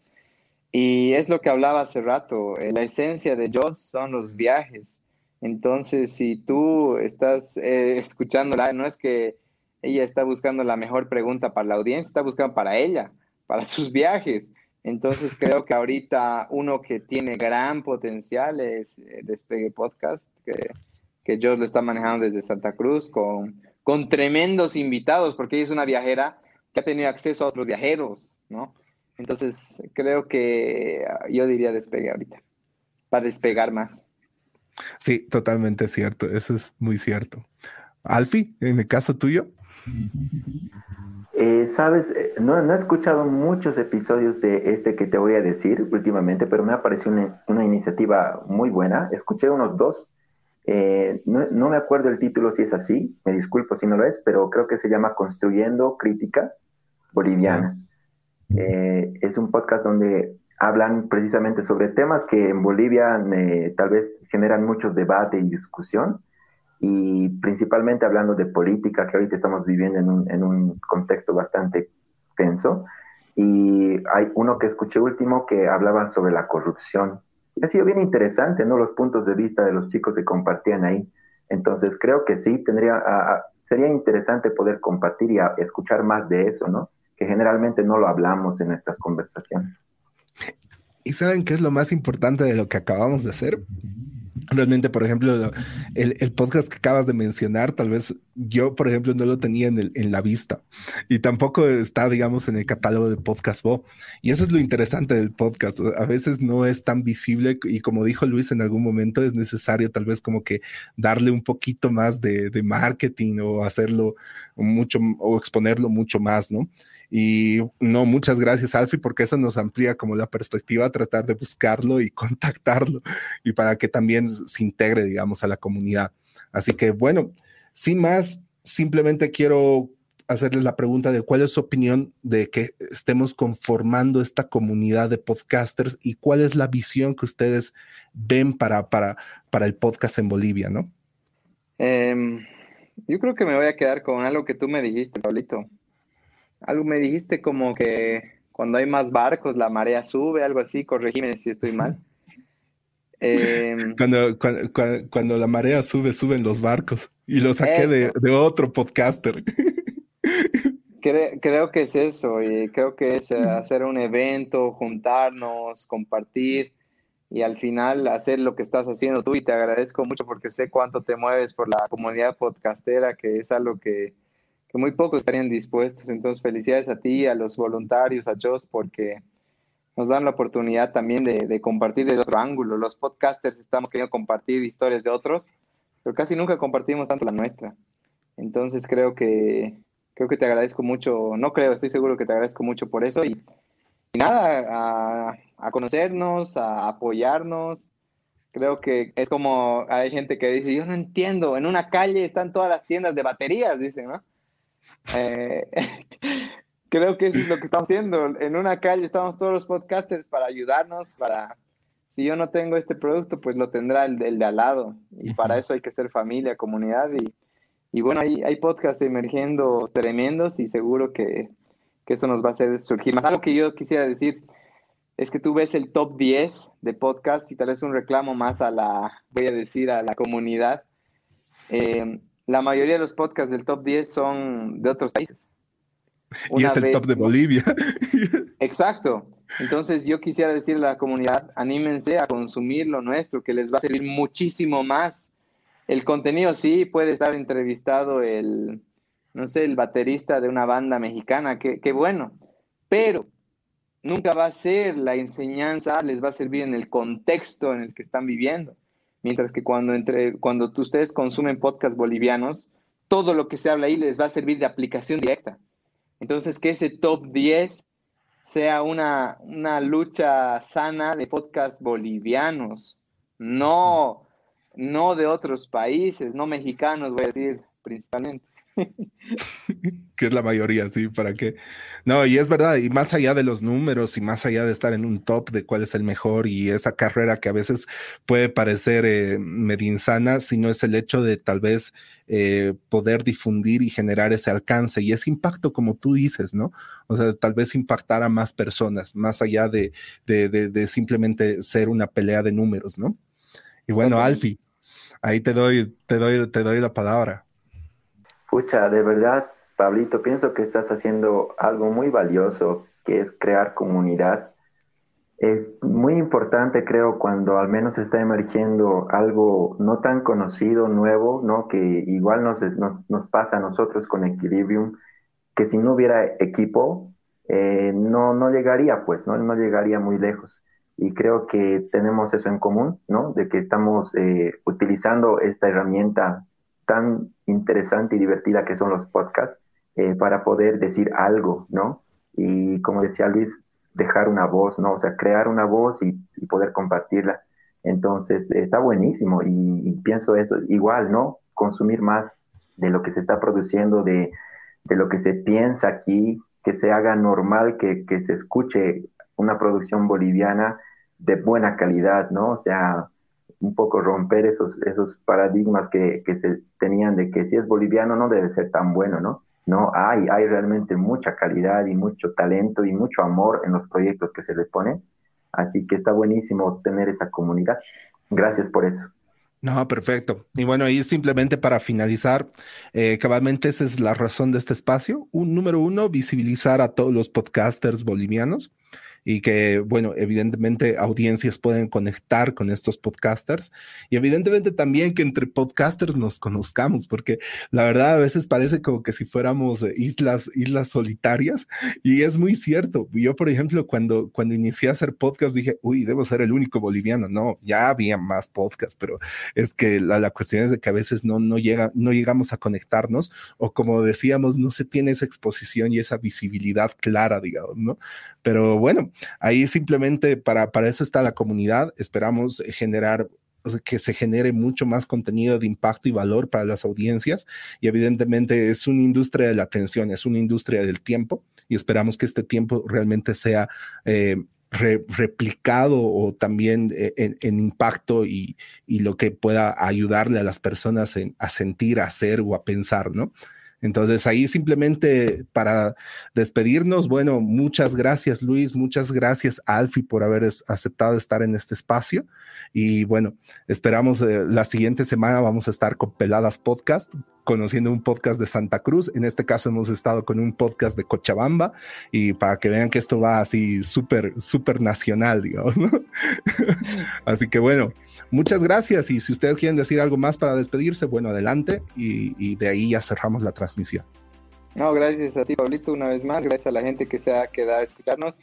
Y es lo que hablaba hace rato, eh, la esencia de Joss son los viajes. Entonces, si tú estás eh, escuchándola, no es que ella está buscando la mejor pregunta para la audiencia, está buscando para ella, para sus viajes. Entonces, creo que ahorita uno que tiene gran potencial es eh, Despegue Podcast, que Joss lo está manejando desde Santa Cruz con, con tremendos invitados, porque ella es una viajera que ha tenido acceso a otros viajeros, ¿no? Entonces, creo que ah, yo diría despegue ahorita, para despegar más. Sí, totalmente cierto, eso es muy cierto. Alfi, en el caso tuyo. Eh, Sabes, eh, no, he escuchado muchos episodios de este que te voy a decir últimamente, pero me ha parecido una, iniciativa muy buena. Escuché unos dos. Eh, no, no, me acuerdo el título si es así, me disculpo si no lo es, pero creo que se llama Construyendo Crítica Boliviana. Eh, es un podcast donde hablan precisamente sobre temas que en Bolivia eh, tal vez generan mucho debate y discusión, y principalmente hablando de política, que ahorita estamos viviendo en un, en un contexto bastante tenso. Y hay uno que escuché último que hablaba sobre la corrupción. Ha sido bien interesante, ¿no? Los puntos de vista de los chicos que compartían ahí. Entonces creo que sí, tendría, sería interesante poder compartir y escuchar más de eso, ¿no? que generalmente no lo hablamos en estas conversaciones. ¿Y saben qué es lo más importante de lo que acabamos de hacer? Realmente, por ejemplo, el, podcast que acabas de mencionar, tal vez yo, por ejemplo, no lo tenía en, la vista y tampoco está, digamos, en el catálogo de Podcast Bo. Y eso es lo interesante del podcast. A veces no es tan visible y como dijo Luis en algún momento, es necesario tal vez como que darle un poquito más de marketing o hacerlo mucho o exponerlo mucho más, ¿no? Y no, muchas gracias, Alfie, porque eso nos amplía como la perspectiva, tratar de buscarlo y contactarlo y para que también se integre, digamos, a la comunidad. Así que bueno, sin más, simplemente quiero hacerles la pregunta de cuál es su opinión de que estemos conformando esta comunidad de podcasters y cuál es la visión que ustedes ven para, para, para el podcast en Bolivia, ¿no? Em, yo creo que me voy a quedar con algo que tú me dijiste, Pablito. Algo me dijiste como que cuando hay más barcos la marea sube, algo así, corregime si estoy mal. Em, cuando, cuando, la marea sube, suben los barcos. Y lo saqué de, de, otro podcaster. creo que es eso, y creo que es eh, hacer un evento, juntarnos, compartir y al final hacer lo que estás haciendo tú y te agradezco mucho porque sé cuánto te mueves por la comunidad podcastera, que es algo que, muy pocos estarían dispuestos. Entonces, felicidades a ti, a los voluntarios, a Joss, porque nos dan la oportunidad también de, de compartir desde otro ángulo. Los podcasters estamos queriendo compartir historias de otros, pero casi nunca compartimos tanto la nuestra. Entonces, creo que, creo que te agradezco mucho, no creo, estoy seguro que te agradezco mucho por eso y, nada, a, conocernos, a apoyarnos. Creo que es como hay gente que dice, yo no entiendo, en una calle están todas las tiendas de baterías, dicen, ¿no? Eh, creo que eso es lo que estamos haciendo. En una calle estamos todos los podcasters para ayudarnos, para, si yo no tengo este producto, pues lo tendrá el, el de al lado. Y para eso hay que ser familia, comunidad y y bueno, hay, hay podcasts emergiendo tremendos y seguro que, eso nos va a hacer surgir más. Algo que yo quisiera decir es que tú ves el top 10 de podcasts y tal vez un reclamo más a la, voy a decir, a la comunidad. Eh, la mayoría de los podcasts del top 10 son de otros países. y es el top de Bolivia. Exacto. Entonces yo quisiera decirle a la comunidad, anímense a consumir lo nuestro, que les va a servir muchísimo más el contenido sí puede estar entrevistado el, no sé, el baterista de una banda mexicana, qué, bueno, pero nunca va a ser la enseñanza, les va a servir en el contexto en el que están viviendo. Mientras que cuando, entre, cuando ustedes consumen podcasts bolivianos, todo lo que se habla ahí les va a servir de aplicación directa. Entonces, que ese top 10 sea una, una lucha sana de podcasts bolivianos, no no de otros países, no mexicanos, voy a decir principalmente. que es la mayoría, sí, para qué. No, y es verdad, y más allá de los números y más allá de estar en un top de cuál es el mejor y esa carrera que a veces puede parecer eh, medio insana, sino es el hecho de tal vez eh, poder difundir y generar ese alcance y ese impacto, como tú dices, ¿no? O sea, tal vez impactar a más personas, más allá de, de, de simplemente ser una pelea de números, ¿no? Y bueno, Alfie, ahí te doy, te doy, te doy la palabra. Pucha, de verdad, Pablito, pienso que estás haciendo algo muy valioso, que es crear comunidad. Es muy importante, creo, cuando al menos está emergiendo algo no tan conocido, nuevo, ¿no? Que igual nos, pasa a nosotros con Equilibrium, que si no hubiera equipo, eh, no, no llegaría, pues, ¿no? No llegaría muy lejos y creo que tenemos eso en común, ¿no? De que estamos eh, utilizando esta herramienta tan interesante y divertida que son los podcasts eh, para poder decir algo, ¿no? Y como decía Luis, dejar una voz, ¿no? O sea, crear una voz y, poder compartirla. Entonces, está buenísimo y, pienso eso, igual, ¿no? Consumir más de lo que se está produciendo, de, de lo que se piensa aquí, que se haga normal, que, que se escuche una producción boliviana de buena calidad, ¿no? O sea, un poco romper esos, esos paradigmas que, que, se tenían de que si es boliviano no debe ser tan bueno, ¿no? No, hay, hay realmente mucha calidad y mucho talento y mucho amor en los proyectos que se le ponen. Así que está buenísimo tener esa comunidad. Gracias por eso. No, perfecto. Y bueno, ahí simplemente para finalizar, eh, cabalmente esa es la razón de este espacio. Un número uno, visibilizar a todos los podcasters bolivianos y que, bueno, evidentemente audiencias pueden conectar con estos podcasters y evidentemente también que entre podcasters nos conozcamos, porque la verdad a veces parece como que si fuéramos islas, islas solitarias y es muy cierto. Yo, por ejemplo, cuando, cuando inicié a hacer podcast dije, uy, debo ser el único boliviano. No, ya había más podcasts, pero es que la, la cuestión es de que a veces no, no, llega, no llegamos a conectarnos o como decíamos, no se tiene esa exposición y esa visibilidad clara, digamos, ¿no? Pero bueno, ahí simplemente para, para eso está la comunidad. Esperamos generar que se genere mucho más contenido de impacto y valor para las audiencias. Y evidentemente es una industria de la atención, es una industria del tiempo y esperamos que este tiempo realmente sea eh, replicado o también eh, en, impacto y, y, lo que pueda ayudarle a las personas a sentir, a hacer o a pensar, ¿no? Entonces ahí simplemente para despedirnos, bueno, muchas gracias Luis, muchas gracias Alfi por haber aceptado estar en este espacio y bueno, esperamos eh, la siguiente semana vamos a estar con Peladas Podcast conociendo un podcast de Santa Cruz. En este caso hemos estado con un podcast de Cochabamba y para que vean que esto va así súper, súper nacional, digamos. así que bueno, muchas gracias y si ustedes quieren decir algo más para despedirse, bueno, adelante y, de ahí ya cerramos la transmisión. No, gracias a ti, Pablito, una vez más. Gracias a la gente que se ha quedado a escucharnos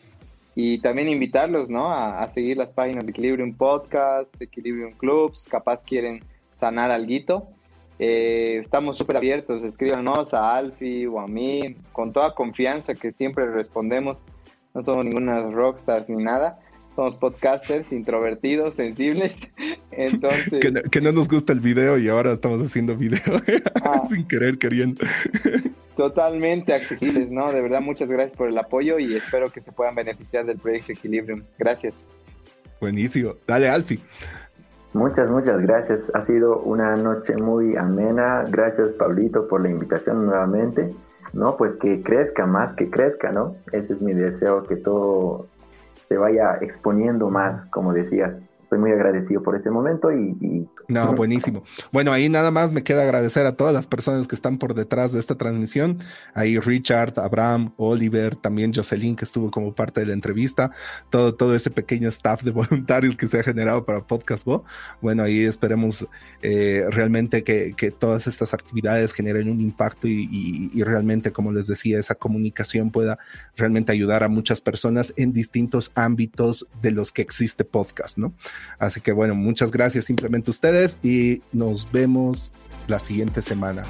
y también invitarlos, ¿no? A, seguir las páginas de Equilibrium Podcast, de Equilibrium Clubs, capaz quieren sanar algo eh, estamos súper abiertos, escríbanos a Alfi o a mí, con toda confianza que siempre respondemos. No somos ninguna rockstars ni nada, somos podcasters introvertidos, sensibles. Entonces. que, no, nos gusta el video y ahora estamos haciendo video ah. sin querer, queriendo. Totalmente accesibles, ¿no? De verdad, muchas gracias por el apoyo y espero que se puedan beneficiar del proyecto Equilibrium. Gracias. Buenísimo. Dale, Alfi. Muchas, muchas gracias. Ha sido una noche muy amena. Gracias, Pablito, por la invitación nuevamente. No, pues que crezca más, que crezca, ¿no? Ese es mi deseo, que todo se vaya exponiendo más, como decías estoy muy agradecido por este momento y, No, buenísimo. Bueno, ahí nada más me queda agradecer a todas las personas que están por detrás de esta transmisión. Ahí Richard, Abraham, Oliver, también Jocelyn, que estuvo como parte de la entrevista, todo, todo ese pequeño staff de voluntarios que se ha generado para Podcast Bo. Bueno, ahí esperemos eh, realmente que, que, todas estas actividades generen un impacto y, y realmente, como les decía, esa comunicación pueda realmente ayudar a muchas personas en distintos ámbitos de los que existe podcast, ¿no? Así que bueno, muchas gracias simplemente ustedes y nos vemos la siguiente semana.